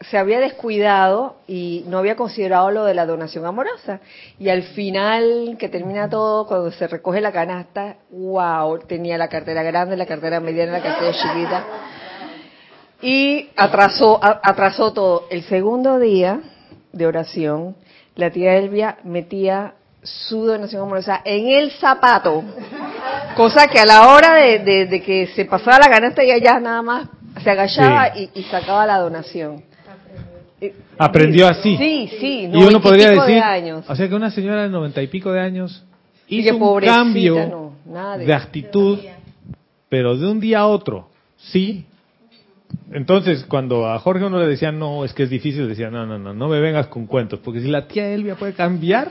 se había descuidado y no había considerado lo de la donación amorosa. Y al final, que termina todo, cuando se recoge la canasta, wow, tenía la cartera grande, la cartera mediana, la cartera chiquita. Y atrasó, atrasó todo. El segundo día de oración, la tía Elvia metía su donación amorosa en el zapato. Cosa que a la hora de, que se pasaba la canasta, ella ya nada más se agachaba y, y sacaba la donación. Aprendió así. Sí, sí, y uno podría decir, o sea que una señora de noventa y pico de años hizo un cambio de actitud, pero de un día a otro, sí. Entonces, cuando a Jorge uno le decía, no, es que es difícil, decía, no, no, no, no me vengas con cuentos, porque si la tía Elvia puede cambiar.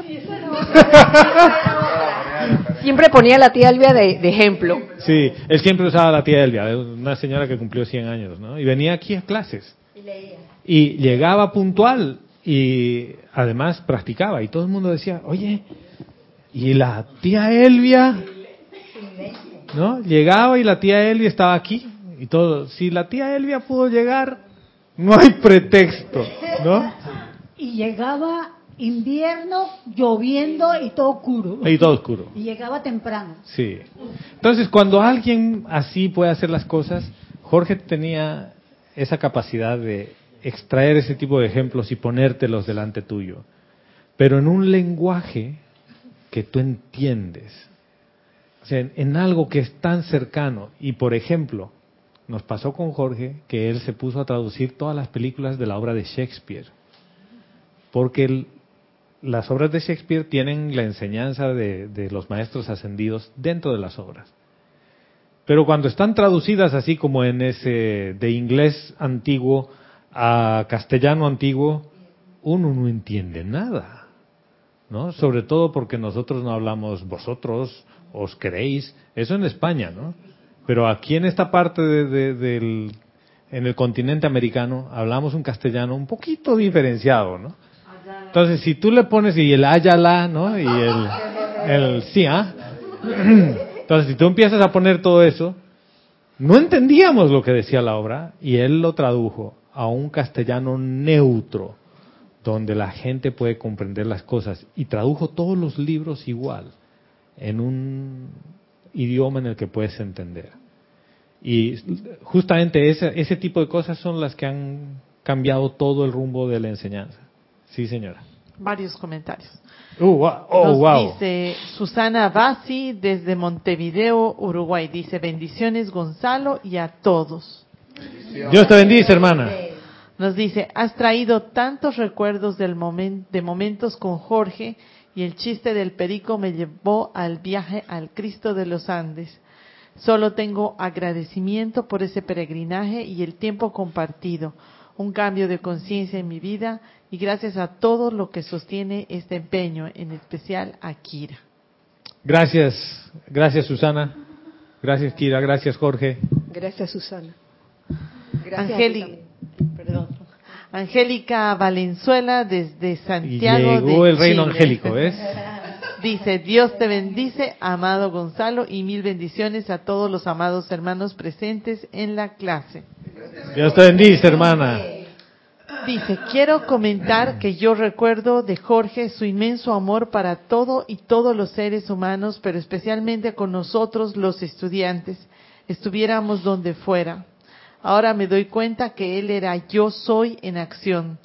siempre ponía a la tía Elvia de, ejemplo. Sí, él siempre usaba a la tía Elvia, una señora que cumplió 100 años, ¿no? Y venía aquí a clases. Y leía y llegaba puntual y además practicaba y todo el mundo decía, oye, y la tía Elvia, ¿no? Llegaba y la tía Elvia estaba aquí y todo. Si la tía Elvia pudo llegar, no hay pretexto, ¿no? Y llegaba invierno, lloviendo y todo oscuro. Y todo oscuro. Y llegaba temprano. Sí. Entonces, cuando alguien así puede hacer las cosas, Jorge tenía esa capacidad de extraer ese tipo de ejemplos y ponértelos delante tuyo, pero en un lenguaje que tú entiendes, o sea, en, algo que es tan cercano. Y por ejemplo, nos pasó con Jorge que él se puso a traducir todas las películas de la obra de Shakespeare, porque las obras de Shakespeare tienen la enseñanza de, de los maestros ascendidos dentro de las obras. Pero cuando están traducidas así como en ese de inglés antiguo a castellano antiguo, uno no entiende nada. ¿No? Sobre todo porque nosotros no hablamos vosotros, os queréis, eso en España, ¿no? Pero aquí en esta parte de, del, en el continente americano, hablamos un castellano un poquito diferenciado, ¿no? Entonces, si tú le pones y el ayala, ¿no? Y el, el sí, ¿ah? Entonces, si tú empiezas a poner todo eso, no entendíamos lo que decía la obra y él lo tradujo a un castellano neutro, donde la gente puede comprender las cosas y tradujo todos los libros igual, en un idioma en el que puedes entender. Y justamente ese, ese tipo de cosas son las que han cambiado todo el rumbo de la enseñanza. Sí, señora. Varios comentarios. Uh, oh, Nos dice Susana Bassi desde Montevideo, Uruguay. Dice bendiciones Gonzalo y a todos. Dios te bendice, hermana. Nos dice, has traído tantos recuerdos del de momentos con Jorge y el chiste del perico me llevó al viaje al Cristo de los Andes. Solo tengo agradecimiento por ese peregrinaje y el tiempo compartido, un cambio de conciencia en mi vida y gracias a todo lo que sostiene este empeño, en especial a Kira. Gracias, gracias Susana, gracias Kira, gracias Jorge. Gracias Susana. Angélica, Angélica Valenzuela desde Santiago llegó el reino angélico, ¿ves? Dice, Dios te bendice, amado Gonzalo, y mil bendiciones a todos los amados hermanos presentes en la clase. Dios te bendice, hermana. Dice, quiero comentar que yo recuerdo de Jorge su inmenso amor para todo y todos los seres humanos, pero especialmente con nosotros los estudiantes, estuviéramos donde fuera. Ahora me doy cuenta que él era yo soy en acción.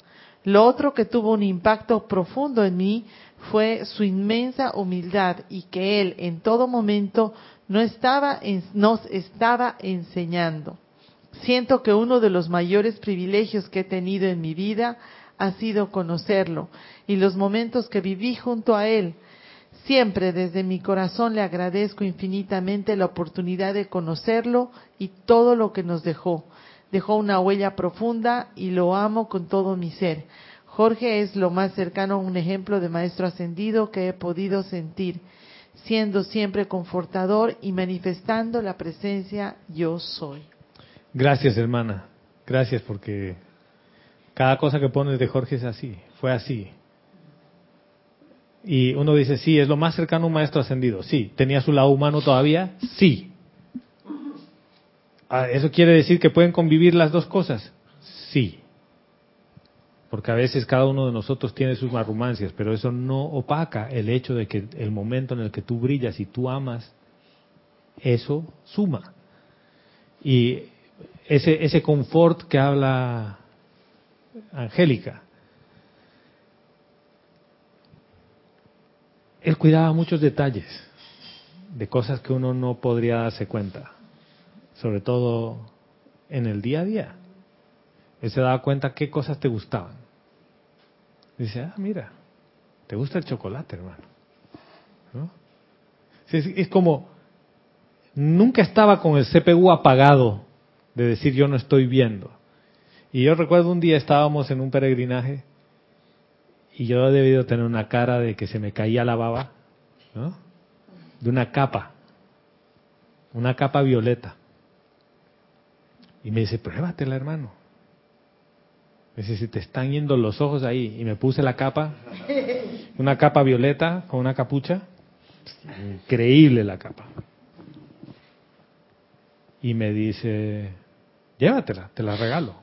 Lo otro que tuvo un impacto profundo en mí fue su inmensa humildad y que él en todo momento no estaba nos estaba enseñando. Siento que uno de los mayores privilegios que he tenido en mi vida ha sido conocerlo y los momentos que viví junto a él. Siempre desde mi corazón le agradezco infinitamente la oportunidad de conocerlo y todo lo que nos dejó. Dejó una huella profunda y lo amo con todo mi ser. Jorge es lo más cercano a un ejemplo de maestro ascendido que he podido sentir, siendo siempre confortador y manifestando la presencia yo soy. Gracias, hermana. Gracias porque cada cosa que pones de Jorge es así, fue así. Y uno dice, sí, es lo más cercano a un maestro ascendido. Sí, ¿tenía su lado humano todavía? Sí. Ah, ¿Eso quiere decir que pueden convivir las dos cosas? Sí. Porque a veces cada uno de nosotros tiene sus marrumancias, pero eso no opaca el hecho de que el momento en el que tú brillas y tú amas, eso suma. Y ese, ese confort que habla Angélica. Él cuidaba muchos detalles de cosas que uno no podría darse cuenta, sobre todo en el día a día. Él se daba cuenta qué cosas te gustaban. Dice, ah, mira, te gusta el chocolate, hermano. Es, es como, nunca estaba con el CPU apagado de decir yo no estoy viendo. Y yo recuerdo un día estábamos en un peregrinaje y yo he debido tener una cara de que se me caía la baba, ¿no? De una capa, una capa violeta. Y me dice, pruébatela, hermano. Me dice, si te están yendo los ojos ahí. Y me puse la capa, una capa violeta con una capucha. Increíble la capa. Y me dice, llévatela, te la regalo.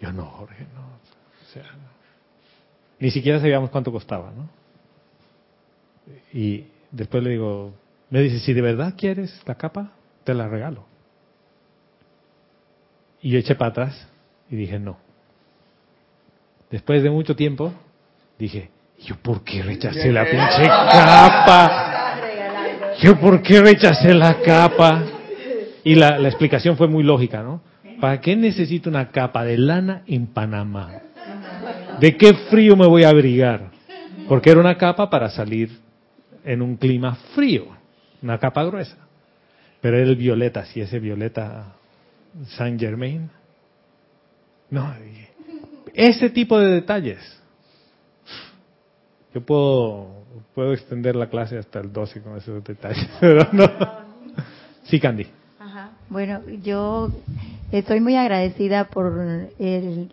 Yo no, Jorge, no. Ni siquiera sabíamos cuánto costaba, ¿no? Y después le digo, me dice, si de verdad quieres la capa, te la regalo. Y yo eché para atrás y dije, no. Después de mucho tiempo, dije, ¿yo por qué rechacé la pinche capa? ¿Yo por qué rechacé la capa? Y la, la explicación fue muy lógica, ¿no? ¿Para qué necesito una capa de lana en Panamá? ¿De qué frío me voy a abrigar? Porque era una capa para salir en un clima frío, una capa gruesa. Pero era el violeta, si ese violeta Saint Germain. No, ese tipo de detalles. Yo puedo, puedo extender la clase hasta el 12 con esos detalles, pero no. Sí, Candy. Bueno, yo estoy muy agradecida por el,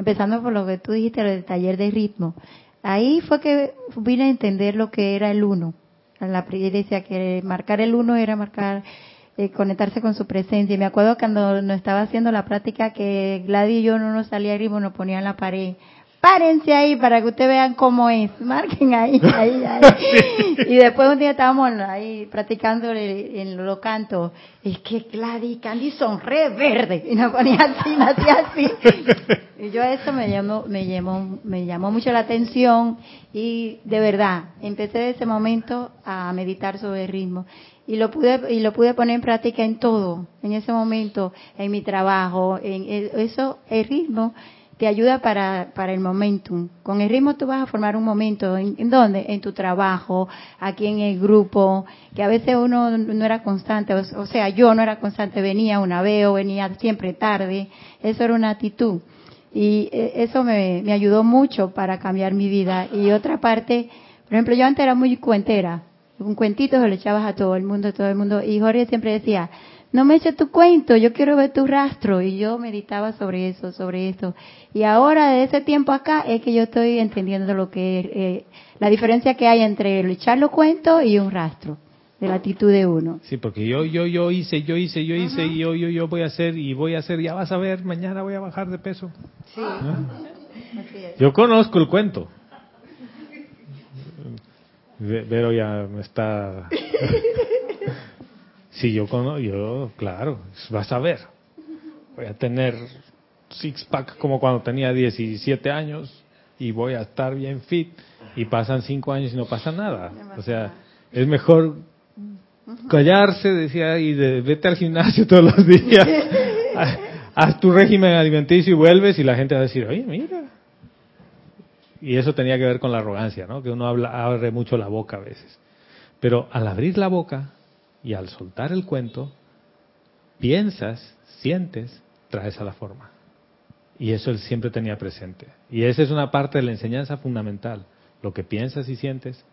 empezando por lo que tú dijiste, el taller de ritmo. Ahí fue que vine a entender lo que era el uno. La decía que marcar el uno era marcar, eh, conectarse con su presencia. Y me acuerdo cuando nos estaba haciendo la práctica que Gladys y yo no nos salía ritmo, nos ponía en la pared párense ahí para que ustedes vean cómo es, marquen ahí, ahí, ahí. Y después un día estábamos ahí practicando en los cantos, es que Gladys y Candy son re verdes, y nos ponía así, nos hacía así. Y yo eso me llamó, me llamó, me llamó mucho la atención. Y de verdad, empecé de ese momento a meditar sobre el ritmo. Y lo pude y lo pude poner en práctica en todo en ese momento en mi trabajo en eso el ritmo te ayuda para, para el momentum. Con el ritmo tú vas a formar un momento. ¿En, dónde? En tu trabajo, aquí en el grupo, que a veces uno no era constante. O, sea, yo no era constante, venía una vez o venía siempre tarde. Eso era una actitud. Y eh, eso me, me ayudó mucho para cambiar mi vida. Y otra parte, por ejemplo, yo antes era muy cuentera. Un cuentito se lo echabas a todo el mundo, todo el mundo. Y Jorge siempre decía, no me eches tu cuento, yo quiero ver tu rastro. Y yo meditaba sobre eso, sobre esto. Y ahora, de ese tiempo acá, es que yo estoy entendiendo lo que eh, la diferencia que hay entre echar los cuentos y un rastro de la actitud de uno. Sí, porque yo, yo, yo hice, yo hice, yo hice, y yo, yo, yo voy a hacer, y voy a hacer, ya vas a ver, mañana voy a bajar de peso. Sí. Yo conozco el cuento. Pero ya me está Sí, yo, yo, claro, vas a ver. Voy a tener six pack como cuando tenía 17 años y voy a estar bien fit y pasan cinco años y no pasa nada. O sea, es mejor callarse, decía, y de, vete al gimnasio todos los días, haz tu régimen alimenticio y vuelves y la gente va a decir, oye, mira. Y eso tenía que ver con la arrogancia, ¿no? Que uno habla, abre mucho la boca a veces. Pero al abrir la boca, y al soltar el cuento, piensas, sientes, traes a la forma. Y eso él siempre tenía presente. Y esa es una parte de la enseñanza fundamental. Lo que piensas y sientes,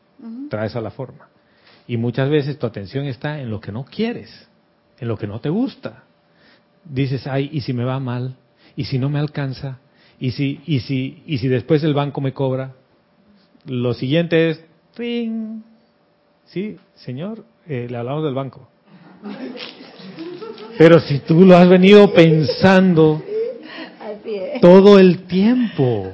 traes a la forma. Y muchas veces tu atención está en lo que no quieres, en lo que no te gusta. Dices, ay, ¿y si me va mal? ¿Y si no me alcanza? ¿Y si, y si, y si después el banco me cobra? Lo siguiente es, ring. Sí, señor, eh, le hablamos del banco. Pero si tú lo has venido pensando todo el tiempo,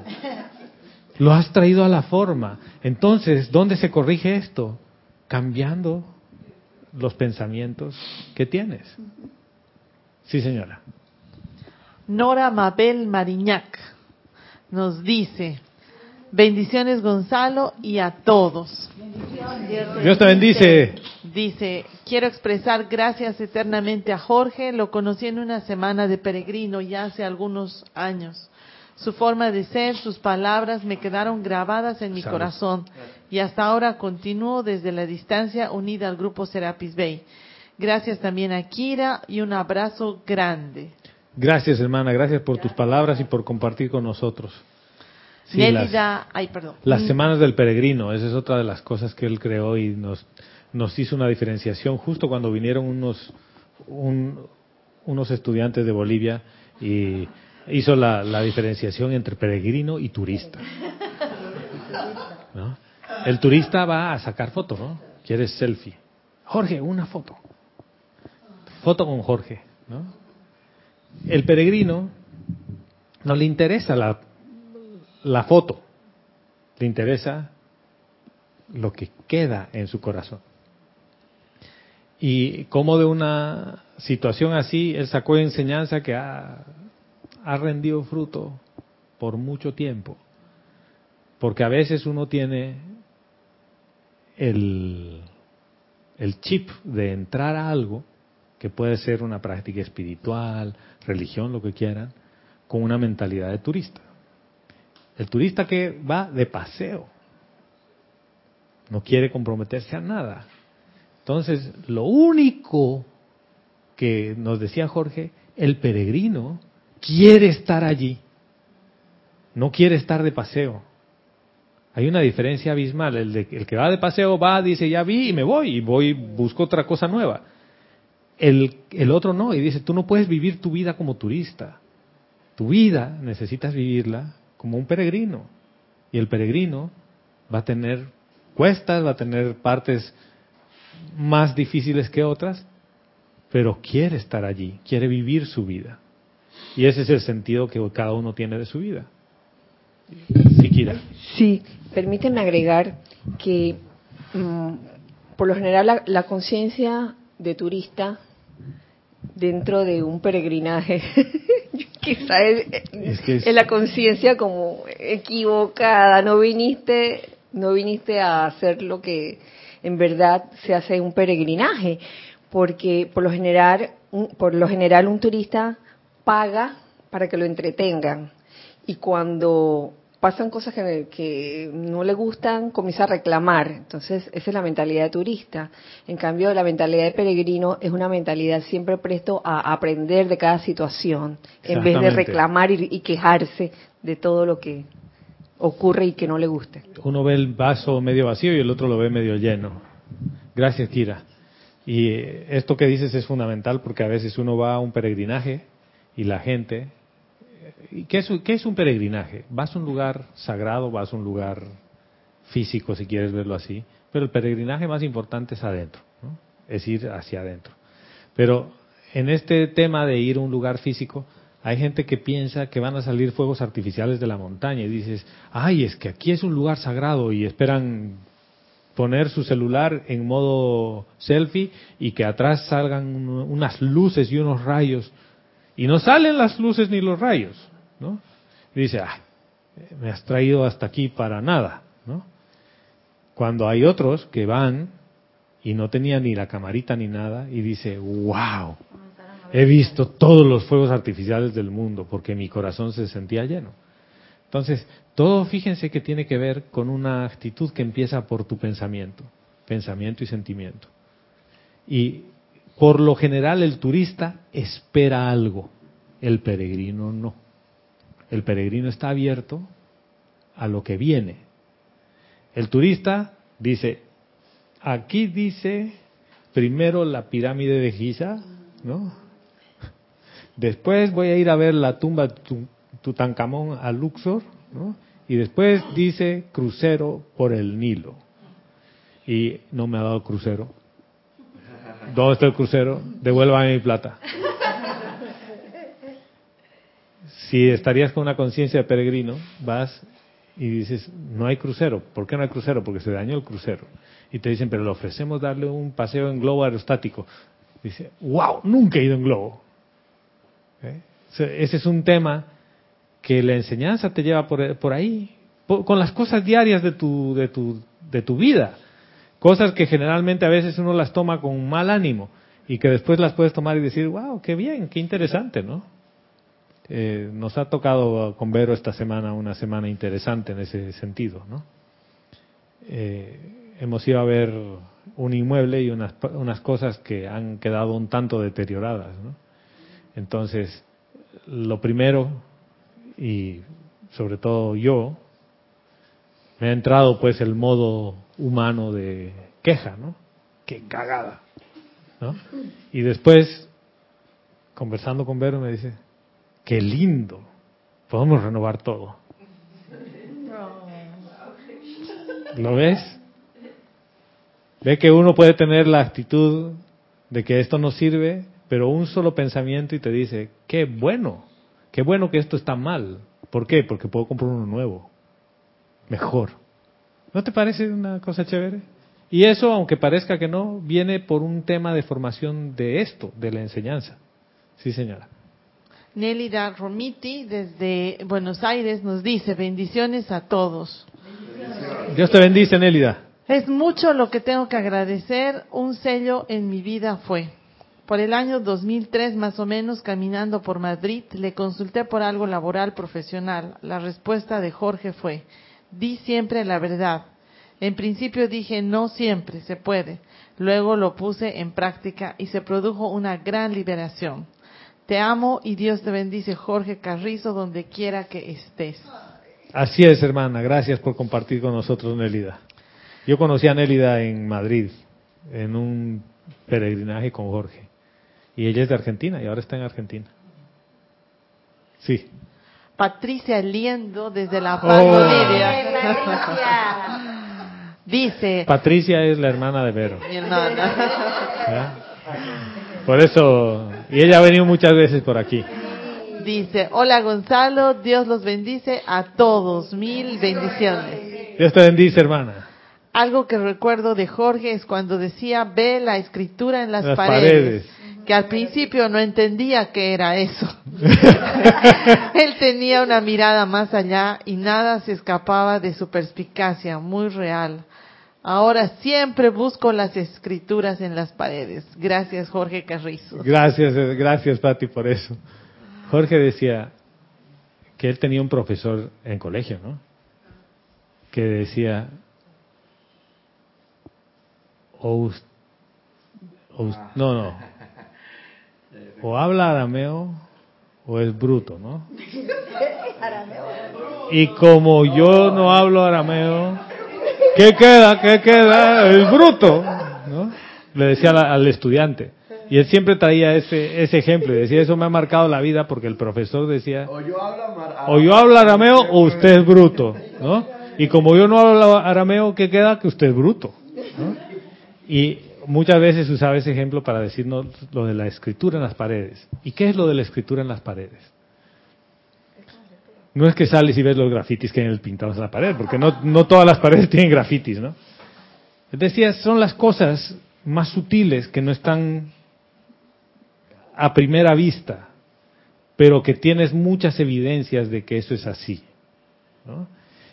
lo has traído a la forma. Entonces, ¿dónde se corrige esto? Cambiando los pensamientos que tienes. Sí, señora. Nora Mabel Mariñac nos dice, bendiciones Gonzalo y a todos. Dios te bendice. Dice, quiero expresar gracias eternamente a Jorge, lo conocí en una semana de peregrino ya hace algunos años. Su forma de ser, sus palabras me quedaron grabadas en mi corazón y hasta ahora continúo desde la distancia unida al grupo Serapis Bay. Gracias también a Kira y un abrazo grande. Gracias hermana, gracias por tus palabras y por compartir con nosotros. ay, perdón. Las semanas del peregrino, esa es otra de las cosas que él creó y nos nos hizo una diferenciación justo cuando vinieron unos, unos estudiantes de Bolivia y hizo la, diferenciación entre peregrino y turista. El turista va a sacar foto, ¿no? Quiere selfie. Jorge, una foto. Foto con Jorge, ¿no? El peregrino no le interesa la, la foto. le interesa lo que queda en su corazón. Y como de una situación así, él sacó enseñanza que ha, ha rendido fruto por mucho tiempo. Porque a veces uno tiene el, el chip de entrar a algo, que puede ser una práctica espiritual, religión, lo que quieran, con una mentalidad de turista. El turista que va de paseo, no quiere comprometerse a nada. Entonces, lo único que nos decía Jorge, el peregrino quiere estar allí, no quiere estar de paseo. Hay una diferencia abismal. El, de, el que va de paseo va, dice, ya vi y me voy, y voy, busco otra cosa nueva. El, el otro no, y dice, tú no puedes vivir tu vida como turista. Tu vida necesitas vivirla como un peregrino. Y el peregrino va a tener cuestas, va a tener partes más difíciles que otras, pero quiere estar allí, quiere vivir su vida. Y ese es el sentido que cada uno tiene de su vida. Siquiera. Sí, permíteme agregar que mm, por lo general la, la conciencia de turista dentro de un peregrinaje quizá es, es, es la conciencia como equivocada no viniste no viniste a hacer lo que en verdad se hace un peregrinaje porque por lo general por lo general un turista paga para que lo entretengan y cuando pasan cosas que, no le gustan, comienza a reclamar. Entonces, esa es la mentalidad de turista. En cambio, la mentalidad de peregrino es una mentalidad siempre presto a aprender de cada situación, en vez de reclamar y, y, quejarse de todo lo que ocurre y que no le guste. Uno ve el vaso medio vacío y el otro lo ve medio lleno. Gracias, Kira. Y esto que dices es fundamental porque a veces uno va a un peregrinaje y la gente ¿Qué es, ¿Qué es un peregrinaje? Vas a un lugar sagrado, vas a un lugar físico, si quieres verlo así, pero el peregrinaje más importante es adentro, ¿no? es ir hacia adentro. Pero en este tema de ir a un lugar físico, hay gente que piensa que van a salir fuegos artificiales de la montaña y dices, ay, es que aquí es un lugar sagrado y esperan poner su celular en modo selfie y que atrás salgan unas luces y unos rayos. Y no salen las luces ni los rayos. ¿no? Dice, ah, me has traído hasta aquí para nada, ¿no? Cuando hay otros que van y no tenían ni la camarita ni nada y dice, wow, he visto todos los fuegos artificiales del mundo porque mi corazón se sentía lleno. Entonces, todo fíjense que tiene que ver con una actitud que empieza por tu pensamiento, pensamiento y sentimiento. Y por lo general el turista espera algo, el peregrino no. El peregrino está abierto a lo que viene. El turista dice, aquí dice primero la pirámide de Giza, ¿no? Después voy a ir a ver la tumba Tutankamón a Luxor, ¿no? Y después dice crucero por el Nilo. Y no me ha dado crucero. ¿Dónde está el crucero? Devuélvame mi plata. Si estarías con una conciencia de peregrino, vas y dices, no hay crucero. ¿Por qué no hay crucero? Porque se dañó el crucero. Y te dicen, pero le ofrecemos darle un paseo en globo aerostático. Dice, wow, nunca he ido en globo. ¿Eh? Ese es un tema que la enseñanza te lleva por, por ahí, con las cosas diarias de tu, de, tu, de tu vida. Cosas que generalmente a veces uno las toma con mal ánimo y que después las puedes tomar y decir, wow, qué bien, qué interesante, ¿no? Eh, nos ha tocado con Vero esta semana una semana interesante en ese sentido, ¿no? Eh, hemos ido a ver un inmueble y unas, unas cosas que han quedado un tanto deterioradas, ¿no? Entonces, lo primero, y sobre todo yo, me ha entrado pues el modo humano de queja, ¿no? Qué cagada, ¿no? Y después, conversando con Vero, me dice, Qué lindo. Podemos renovar todo. ¿Lo ves? Ve que uno puede tener la actitud de que esto no sirve, pero un solo pensamiento y te dice, qué bueno, qué bueno que esto está mal. ¿Por qué? Porque puedo comprar uno nuevo. mejor. ¿No te parece una cosa chévere? Y eso, aunque parezca que no, viene por un tema de formación de esto, de la enseñanza. Sí, señora. Nélida Romiti desde Buenos Aires nos dice bendiciones a todos. Dios te bendice, Nélida. Es mucho lo que tengo que agradecer. Un sello en mi vida fue. Por el año 2003 más o menos, caminando por Madrid, le consulté por algo laboral profesional. La respuesta de Jorge fue, di siempre la verdad. En principio dije, no siempre se puede. Luego lo puse en práctica y se produjo una gran liberación. Te amo y Dios te bendice, Jorge Carrizo, donde quiera que estés. Así es, hermana. Gracias por compartir con nosotros, Nélida. Yo conocí a Nélida en Madrid, en un peregrinaje con Jorge. Y ella es de Argentina y ahora está en Argentina. Sí. Patricia Liendo desde La Paz, oh. Dice. Patricia es la hermana de Vero. Mi hermana. Por eso, y ella ha venido muchas veces por aquí. Dice, hola Gonzalo, Dios los bendice a todos, mil bendiciones. Dios te bendice, hermana. Algo que recuerdo de Jorge es cuando decía, ve la escritura en las, paredes, que al principio no entendía qué era eso. Él tenía una mirada más allá y nada se escapaba de su perspicacia, muy real. Ahora siempre busco las escrituras en las paredes. Gracias, Jorge Carrizo. Gracias, gracias, Pati, por eso. Jorge decía que él tenía un profesor en colegio, ¿no? Que decía, o, no, no, o habla arameo o es bruto, ¿no? Y como yo no hablo arameo, ¿qué queda? ¿Qué queda? Es bruto, ¿no? Le decía al estudiante. Y él siempre traía ese, ese ejemplo y decía, eso me ha marcado la vida porque el profesor decía, o yo hablo, arameo o usted es bruto, ¿no? Y como yo no hablo arameo, ¿qué queda? Que usted es bruto, ¿no? Y muchas veces usaba ese ejemplo para decirnos lo de la escritura en las paredes. ¿Y qué es lo de la escritura en las paredes? No es que sales y ves los grafitis que hay en el pintados en la pared, porque no, todas las paredes tienen grafitis, ¿no? Decía, son las cosas más sutiles que no están a primera vista, pero que tienes muchas evidencias de que eso es así. ¿no?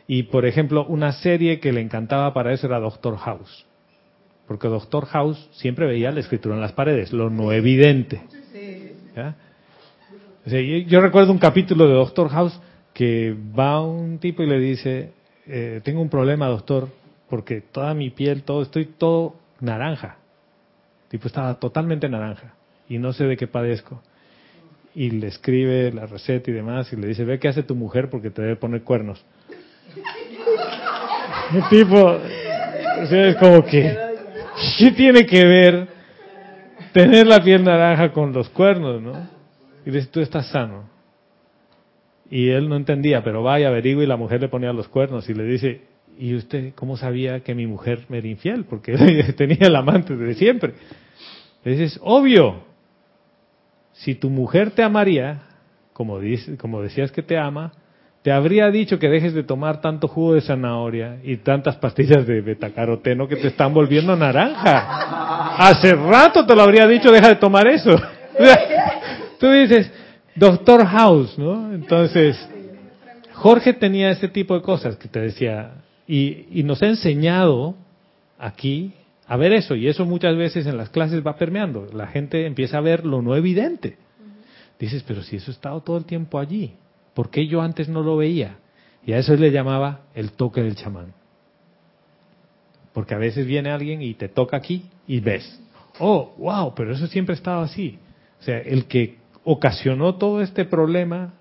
Y por ejemplo, una serie que le encantaba para eso era Doctor House, porque Doctor House siempre veía la escritura en las paredes, lo no evidente. yo recuerdo un capítulo de Doctor House que va un tipo y le dice, eh, tengo un problema, doctor, porque toda mi piel, todo, estoy todo naranja. Tipo estaba totalmente naranja y no sé de qué padezco. Y le escribe la receta y demás y le dice, ve qué hace tu mujer porque te debe poner cuernos. El tipo, es como que, ¿qué tiene que ver tener la piel naranja con los cuernos, no? Y dice, tú estás sano. Y él no entendía, pero vaya, averigua y la mujer le ponía los cuernos y le dice, ¿y usted cómo sabía que mi mujer me era infiel? Porque tenía el amante de siempre. Le dices, obvio, si tu mujer te amaría, como, dice, como decías que te ama, te habría dicho que dejes de tomar tanto jugo de zanahoria y tantas pastillas de betacaroteno que te están volviendo naranja. Hace rato te lo habría dicho, deja de tomar eso. Tú dices, Doctor House, ¿no? Entonces, Jorge tenía ese tipo de cosas que te decía, y, nos ha enseñado aquí a ver eso, y eso muchas veces en las clases va permeando. La gente empieza a ver lo no evidente. Dices, pero si eso ha estado todo el tiempo allí, ¿por qué yo antes no lo veía? Y a eso le llamaba el toque del chamán. Porque a veces viene alguien y te toca aquí y ves, oh, wow, pero eso siempre ha estado así. O sea, el que ocasionó todo este problema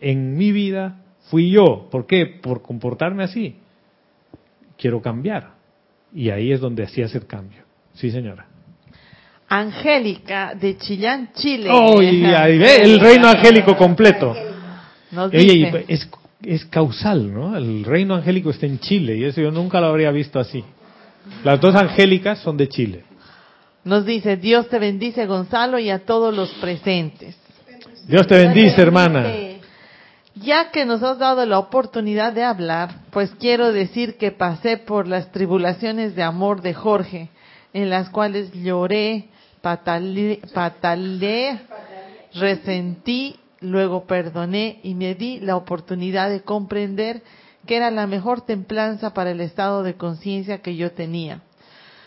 en mi vida fui yo. ¿Por qué? Por comportarme así. Quiero cambiar. Y ahí es donde hacías el cambio. Sí, señora. Angélica de Chillán, Chile. Oh, ahí ve el reino angélico completo. Oye, es, es causal, ¿no? El reino angélico está en Chile y eso yo nunca lo habría visto así. Las dos angélicas son de Chile. Nos dice, Dios te bendice Gonzalo y a todos los presentes. Dios te bendice, hermana. Ya que nos has dado la oportunidad de hablar, pues quiero decir que pasé por las tribulaciones de amor de Jorge, en las cuales lloré, pataleé, resentí, luego perdoné y me di la oportunidad de comprender que era la mejor templanza para el estado de conciencia que yo tenía.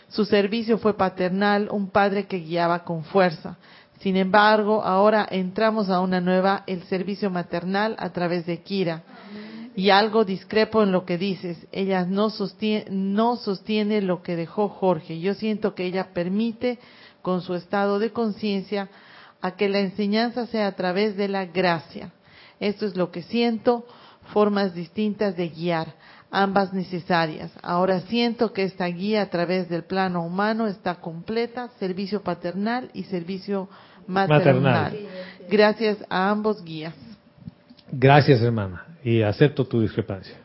Su servicio fue paternal, un padre que guiaba con fuerza. Sin embargo, ahora entramos a una nueva, el servicio maternal a través de Kira. Y algo discrepo en lo que dices. Ella no sostiene, no sostiene lo que dejó Jorge. Yo siento que ella permite, con su estado de conciencia, a que la enseñanza sea a través de la gracia. Esto es lo que siento, formas distintas de guiar, ambas necesarias. Ahora siento que esta guía a través del plano humano está completa, servicio paternal y servicio maternal. Gracias a ambos guías. Gracias, hermana, y acepto tu discrepancia.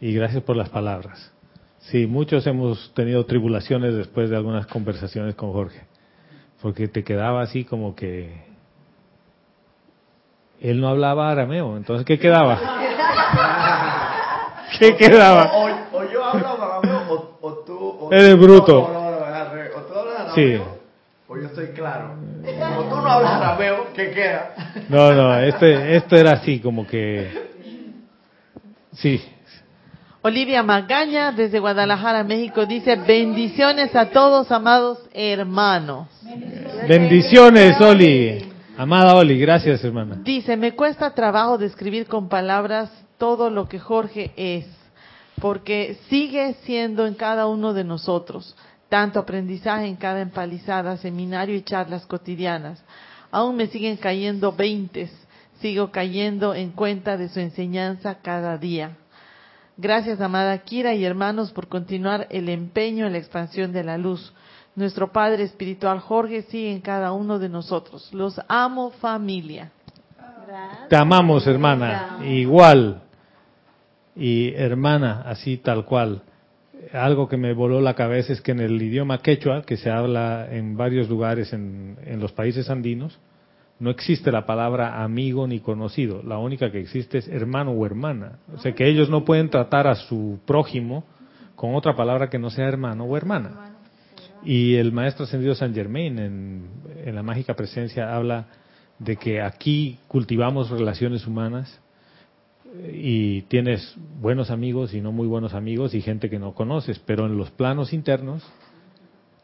Y gracias por las palabras. Sí, muchos hemos tenido tribulaciones después de algunas conversaciones con Jorge, porque te quedaba así como que él no hablaba arameo, entonces ¿qué quedaba? ¿Qué quedaba? O, yo hablo arameo o, tú... Eres bruto. o tú hablas arameo. Sí. O yo estoy claro. Como tú no hablas arameo, ¿qué queda? No, no, este, esto era así, como que... Sí. Olivia Magaña, desde Guadalajara, México, dice, bendiciones a todos, amados hermanos. Bendiciones, Oli. Amada Oli, gracias, hermana. Dice, me cuesta trabajo describir con palabras todo lo que Jorge es, porque sigue siendo en cada uno de nosotros tanto aprendizaje en cada empalizada, seminario y charlas cotidianas. Aún me siguen cayendo veintes, sigo cayendo en cuenta de su enseñanza cada día. Gracias, amada Kira y hermanos, por continuar el empeño en la expansión de la luz. Nuestro Padre Espiritual Jorge sigue en cada uno de nosotros. Los amo, familia. Te amamos, hermana. Igual. Y hermana, así tal cual algo que me voló la cabeza es que en el idioma quechua, que se habla en varios lugares en, los países andinos, no existe la palabra amigo ni conocido. La única que existe es hermano o hermana. O sea que ellos no pueden tratar a su prójimo con otra palabra que no sea hermano o hermana. Y el maestro ascendido San Germain en, en la mágica presencia habla de que aquí cultivamos relaciones humanas y tienes buenos amigos y no muy buenos amigos y gente que no conoces, pero en los planos internos,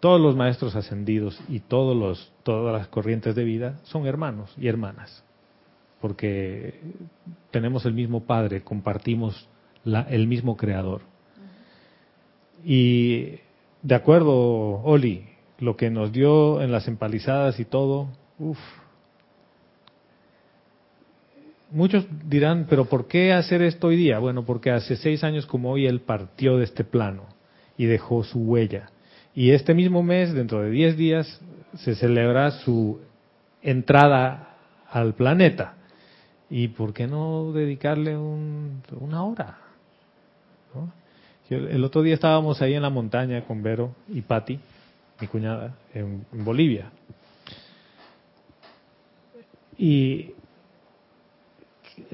todos los maestros ascendidos y todos los, todas las corrientes de vida son hermanos y hermanas, porque tenemos el mismo Padre, compartimos la, el mismo Creador. Y de acuerdo, Oli, lo que nos dio en las empalizadas y todo, uff, muchos dirán, pero ¿por qué hacer esto hoy día? Bueno, porque hace seis años como hoy él partió de este plano y dejó su huella. Y este mismo mes, dentro de diez días, se celebra su entrada al planeta. ¿Y por qué no dedicarle una hora? El otro día estábamos ahí en la montaña con Vero y Patti, mi cuñada, en Bolivia. Y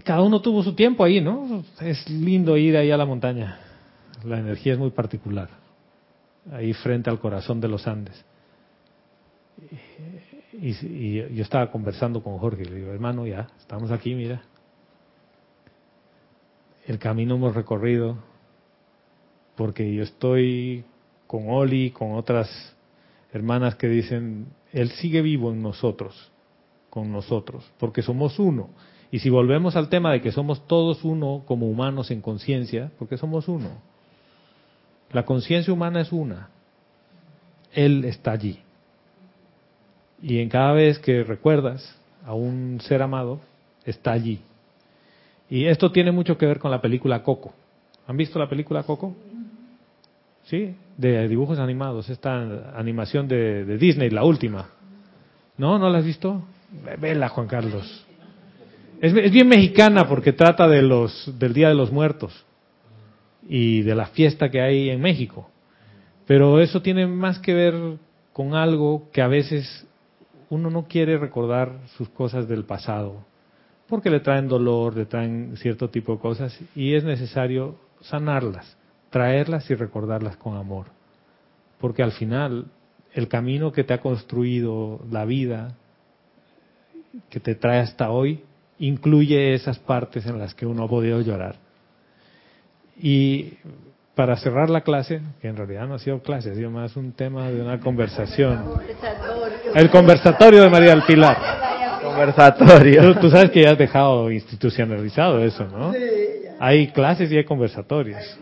cada uno tuvo su tiempo ahí, ¿no? Es lindo ir ahí a la montaña. La energía es muy particular. Ahí frente al corazón de los Andes. Y, yo estaba conversando con Jorge, le digo, hermano, ya, estamos aquí, mira. El camino hemos recorrido, porque yo estoy con Oli, con otras hermanas que dicen, Él sigue vivo en nosotros, con nosotros, porque somos uno. Y si volvemos al tema de que somos todos uno como humanos en conciencia, porque somos uno. La conciencia humana es una. Él está allí. Y en cada vez que recuerdas a un ser amado, está allí. Y esto tiene mucho que ver con la película Coco. ¿Han visto la película Coco? Sí, de dibujos animados, esta animación de, Disney, la última. ¿No? ¿No la has visto? Vela, Juan Carlos. Es, bien mexicana porque trata de los, del Día de los Muertos y de la fiesta que hay en México. Pero eso tiene más que ver con algo que a veces uno no quiere recordar sus cosas del pasado, porque le traen dolor, le traen cierto tipo de cosas y es necesario sanarlas, traerlas y recordarlas con amor. Porque al final el camino que te ha construido la vida, que te trae hasta hoy, incluye esas partes en las que uno ha podido llorar. Y para cerrar la clase, que en realidad no ha sido clase, ha sido más un tema de una conversación. El conversatorio de María del Pilar. Conversatorio. Tú, sabes que ya has dejado institucionalizado eso, ¿no? Hay clases y hay conversatorios.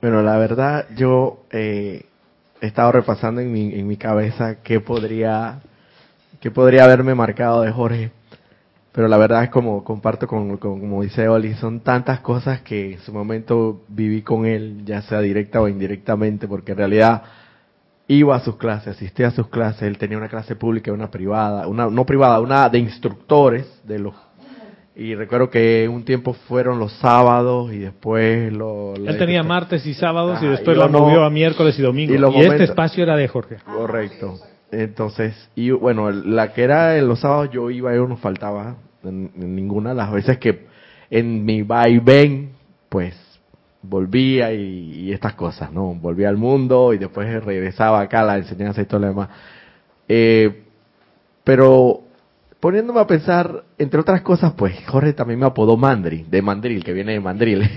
Bueno, la verdad, yo eh, he estado repasando en mi, en mi cabeza qué podría, qué podría haberme marcado de Jorge pero la verdad es como comparto con, como dice Oli, son tantas cosas que en su momento viví con él, ya sea directa o indirectamente, porque en realidad iba a sus clases, asistía a sus clases, él tenía una clase pública y una privada, una no privada, una de instructores de los y recuerdo que un tiempo fueron los sábados y después lo... Él tenía martes y sábados y después lo movió a miércoles y domingo. Y, y este espacio era de Jorge. Correcto. Entonces, y bueno, la que era en los sábados yo iba y no faltaba en, ninguna de las veces que en mi vaivén, pues volvía y, estas cosas, ¿no? Volvía al mundo y después regresaba acá a la enseñanza y todo lo demás. Eh, pero poniéndome a pensar, entre otras cosas, pues Jorge también me apodó Mandri, de Mandril, que viene de Mandril.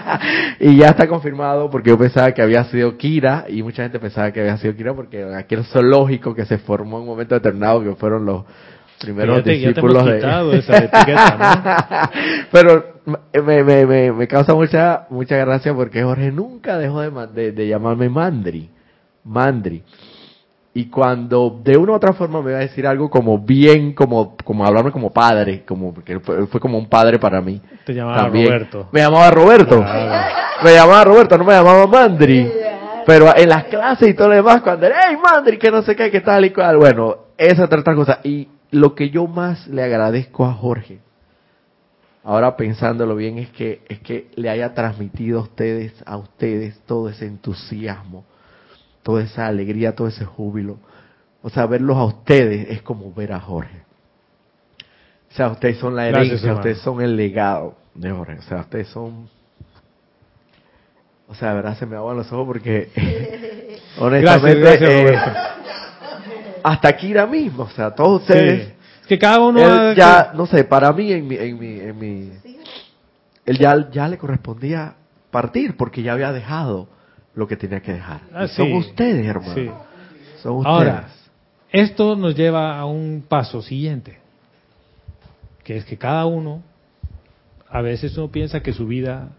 y ya está confirmado porque yo pensaba que había sido Kira y mucha gente pensaba que había sido Kira porque aquel zoológico que se formó en un momento determinado que fueron los primeros discípulos de... esa etiqueta, Pero me, me, me, me, causa mucha mucha gracia porque Jorge nunca dejó de, de, de llamarme Mandri. Mandri y cuando de una u otra forma me va a decir algo como bien, como, como hablarme como padre, como porque fue, fue como un padre para mí. Te llamaba Roberto. Me llamaba Roberto. Me llamaba Roberto, no me llamaba Mandri. Pero en las clases y todo lo demás, cuando era, hey Mandri, que no sé qué, que tal y cual. Bueno, esa otra cosa. Y lo que yo más le agradezco a Jorge, ahora pensándolo bien, es que, es que le haya transmitido a ustedes, a ustedes todo ese entusiasmo toda esa alegría, todo ese júbilo. O sea, verlos a ustedes es como ver a Jorge. O sea, ustedes son la herencia, ustedes son el legado de Jorge. O sea, ustedes son... O sea, de verdad se me aguan los ojos porque honestamente eh, hasta Kira mismo, o sea, todos ustedes... Es que cada uno... ya, no sé, para mí, en mi... En mi, en mi él ya, ya le correspondía partir porque ya había dejado lo que tenía que dejar. Ah, son ustedes, hermano. Son ustedes. Ahora, esto nos lleva a un paso siguiente, que es que cada uno, a veces uno piensa que su vida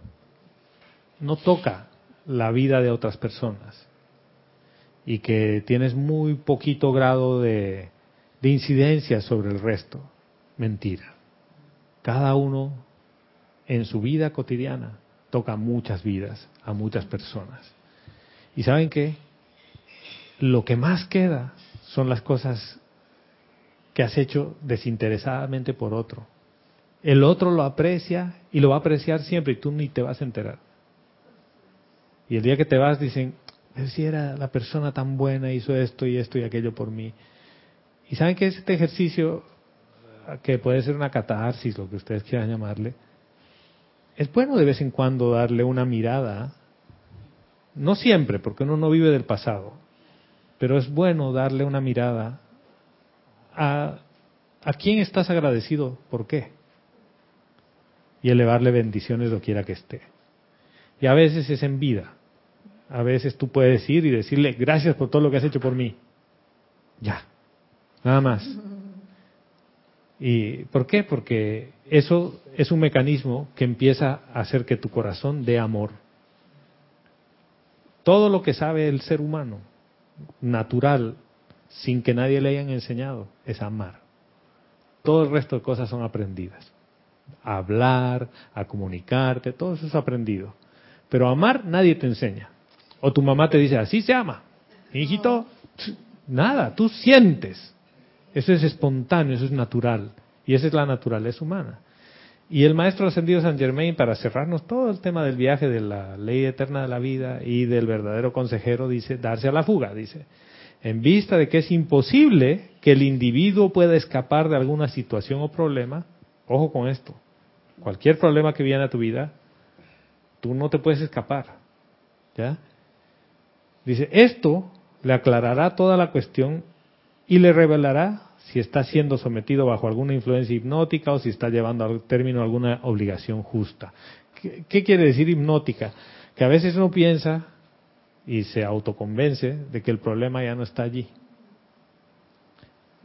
no toca la vida de otras personas y que tienes muy poquito grado de, de incidencia sobre el resto. Mentira. Cada uno en su vida cotidiana toca muchas vidas, a muchas personas. Y saben qué? Lo que más queda son las cosas que has hecho desinteresadamente por otro. El otro lo aprecia y lo va a apreciar siempre y tú ni te vas a enterar. Y el día que te vas dicen, si era la persona tan buena, hizo esto y esto y aquello por mí. Y saben que este ejercicio, que puede ser una catarsis, lo que ustedes quieran llamarle, es bueno de vez en cuando darle una mirada no siempre, porque uno no vive del pasado, pero es bueno darle una mirada a, a quién estás agradecido, por qué, y elevarle bendiciones lo quiera que esté. Y a veces es en vida. A veces tú puedes ir y decirle gracias por todo lo que has hecho por mí. Ya, nada más. ¿Y por qué? Porque eso es un mecanismo que empieza a hacer que tu corazón dé amor todo lo que sabe el ser humano, natural, sin que nadie le hayan enseñado, es amar. Todo el resto de cosas son aprendidas. A hablar, a comunicarte, todo eso es aprendido. Pero amar nadie te enseña. O tu mamá te dice, así se ama. Hijito, nada, tú sientes. Eso es espontáneo, eso es natural. Y esa es la naturaleza humana. Y el maestro ascendido San Germain, para cerrarnos todo el tema del viaje de la ley eterna de la vida y del verdadero consejero, dice, darse a la fuga, dice. en vista de que es imposible que el individuo pueda escapar de alguna situación o problema, ojo con esto, cualquier problema que viene a tu vida, tú no te puedes escapar. ¿Ya? Dice, esto le aclarará toda la cuestión y le revelará si está siendo sometido bajo alguna influencia hipnótica o si está llevando al término alguna obligación justa. ¿Qué, qué quiere decir hipnótica? Que a veces uno piensa y se autoconvence de que el problema ya no está allí.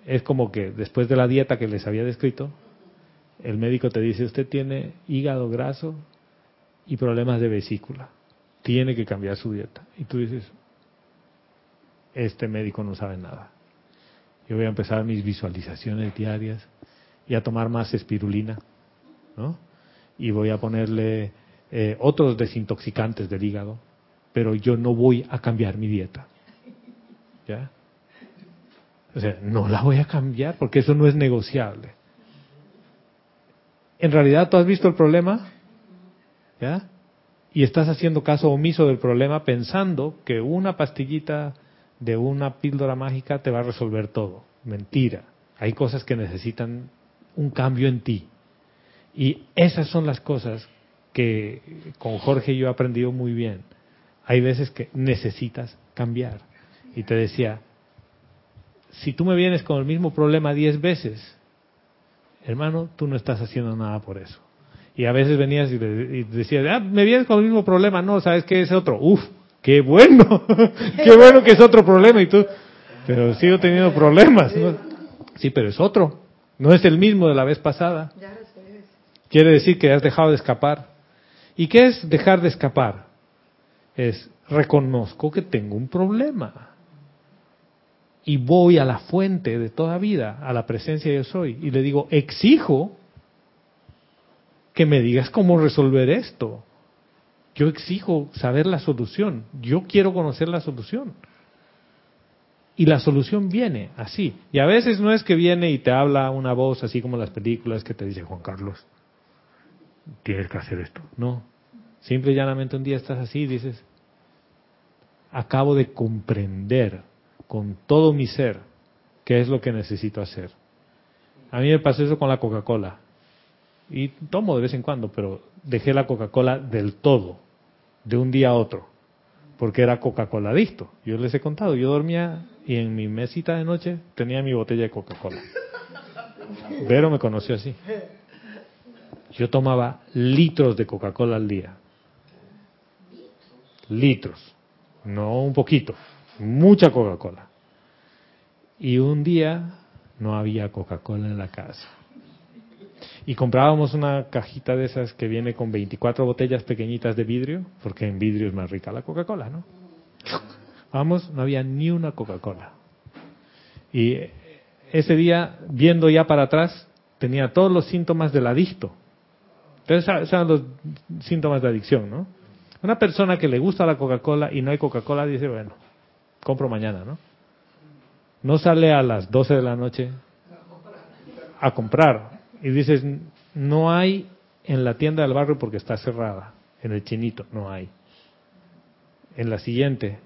Es como que después de la dieta que les había descrito, el médico te dice, usted tiene hígado graso y problemas de vesícula, tiene que cambiar su dieta. Y tú dices, este médico no sabe nada. Yo voy a empezar mis visualizaciones diarias y a tomar más espirulina, ¿no? Y voy a ponerle eh, otros desintoxicantes del hígado, pero yo no voy a cambiar mi dieta. ¿Ya? O sea, no la voy a cambiar porque eso no es negociable. En realidad, ¿tú has visto el problema? ¿Ya? Y estás haciendo caso omiso del problema pensando que una pastillita de una píldora mágica te va a resolver todo. Mentira. Hay cosas que necesitan un cambio en ti. Y esas son las cosas que con Jorge yo he aprendido muy bien. Hay veces que necesitas cambiar. Y te decía, si tú me vienes con el mismo problema diez veces, hermano, tú no estás haciendo nada por eso. Y a veces venías y, decías, ah, me vienes con el mismo problema, no, ¿sabes qué es otro? Uf, qué bueno, qué bueno que es otro problema y tú, pero sigo teniendo problemas. Sí, pero es otro, no es el mismo de la vez pasada. Quiere decir que has dejado de escapar. ¿Y qué es dejar de escapar? Es reconozco que tengo un problema y voy a la fuente de toda vida, a la presencia de yo soy, y le digo, exijo que me digas cómo resolver esto. Yo exijo saber la solución. Yo quiero conocer la solución. Y la solución viene así. Y a veces no es que viene y te habla una voz así como las películas que te dice Juan Carlos, tienes que hacer esto. No. Simple y llanamente un día estás así y dices, acabo de comprender con todo mi ser qué es lo que necesito hacer. A mí me pasó eso con la Coca-Cola. Y tomo de vez en cuando, pero dejé la Coca-Cola del todo, de un día a otro, porque era Coca-Cola adicto. Yo les he contado, yo dormía y en mi mesita de noche tenía mi botella de Coca-Cola. Vero me conoció así. Yo tomaba litros de Coca-Cola al día. Litros. No un poquito mucha Coca-Cola. Y un día no había Coca-Cola en la casa. Y comprábamos una cajita de esas que viene con 24 botellas pequeñitas de vidrio, porque en vidrio es más rica la Coca-Cola, ¿no? Vamos, no había ni una Coca-Cola. Y ese día, viendo ya para atrás, tenía todos los síntomas del adicto. Entonces, son los síntomas de adicción, ¿no? Una persona que le gusta la Coca-Cola y no hay Coca-Cola dice, bueno, compro mañana, ¿no? No sale a las 12 de la noche a comprar y dices, no hay en la tienda del barrio porque está cerrada, en el chinito, no hay. En la siguiente,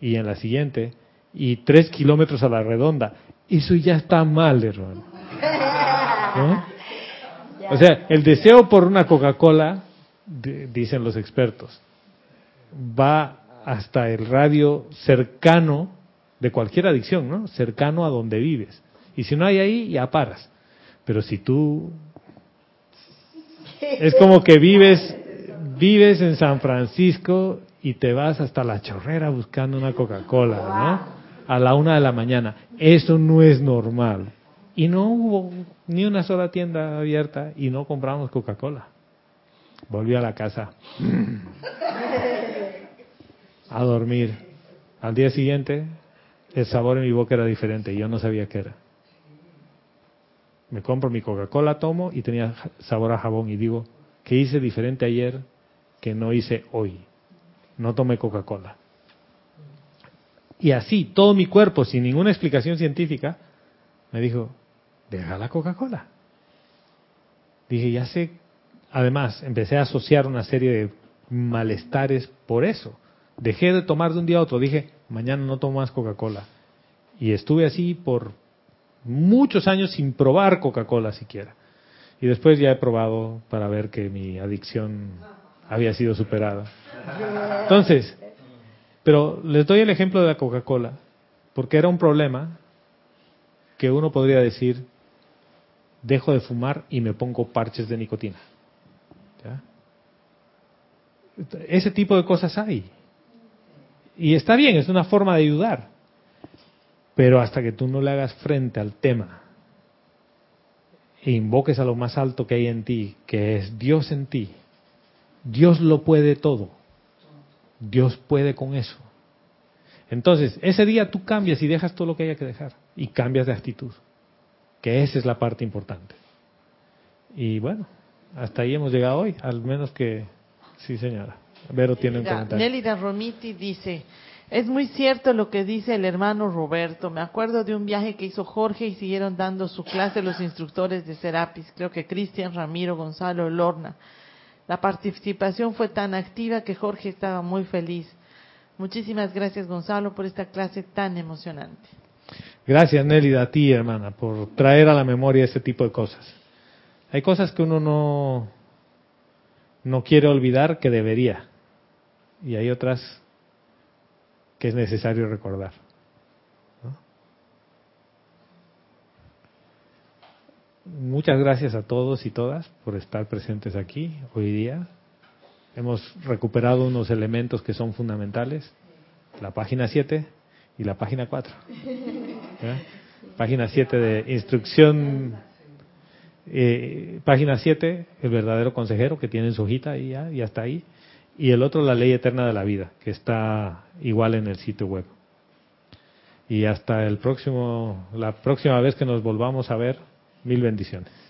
y en la siguiente, y tres kilómetros a la redonda. Eso ya está mal, hermano. O sea, el deseo por una Coca-Cola, dicen los expertos, va hasta el radio cercano de cualquier adicción, ¿no? Cercano a donde vives. Y si no hay ahí, ya paras. Pero si tú es como que vives vives en San Francisco y te vas hasta la chorrera buscando una Coca-Cola, ¿no? A la una de la mañana. Eso no es normal. Y no hubo ni una sola tienda abierta y no compramos Coca-Cola. Volví a la casa a dormir. Al día siguiente, el sabor en mi boca era diferente y yo no sabía qué era. Me compro mi Coca-Cola, tomo y tenía sabor a jabón y digo, ¿qué hice diferente ayer que no hice hoy? No tomé Coca-Cola. Y así, todo mi cuerpo, sin ninguna explicación científica, me dijo, deja la Coca-Cola. Dije, ya sé, además, empecé a asociar una serie de malestares por eso. Dejé de tomar de un día a otro. Dije, mañana no tomo más Coca-Cola. Y estuve así por muchos años sin probar Coca-Cola siquiera. Y después ya he probado para ver que mi adicción había sido superada. Entonces, pero les doy el ejemplo de la Coca-Cola, porque era un problema que uno podría decir, dejo de fumar y me pongo parches de nicotina. Ese tipo de cosas hay. Y está bien, es una forma de ayudar. Pero hasta que tú no le hagas frente al tema e invoques a lo más alto que hay en ti, que es Dios en ti, Dios lo puede todo. Dios puede con eso. Entonces, ese día tú cambias y dejas todo lo que haya que dejar y cambias de actitud, que esa es la parte importante. Y bueno, hasta ahí hemos llegado hoy, al menos que sí, señora. Vero tiene un comentario. Nélida Romiti dice, es muy cierto lo que dice el hermano Roberto. Me acuerdo de un viaje que hizo Jorge y siguieron dando su clase los instructores de Serapis, creo que Cristian, Ramiro, Gonzalo, Lorna. La participación fue tan activa que Jorge estaba muy feliz. Muchísimas gracias, Gonzalo, por esta clase tan emocionante. Gracias, Nélida, a ti, hermana, por traer a la memoria ese tipo de cosas. Hay cosas que uno no, no quiere olvidar que debería. Y hay otras que es necesario recordar. Muchas gracias a todos y todas por estar presentes aquí hoy día. Hemos recuperado unos elementos que son fundamentales, la página 7 y la página 4. Página 7 de instrucción, eh, página 7, el verdadero consejero que tiene su hojita y ya, y hasta ahí. Y el otro, la ley eterna de la vida, que está igual en el sitio web. Y hasta el próximo, la próxima vez que nos volvamos a ver, mil bendiciones.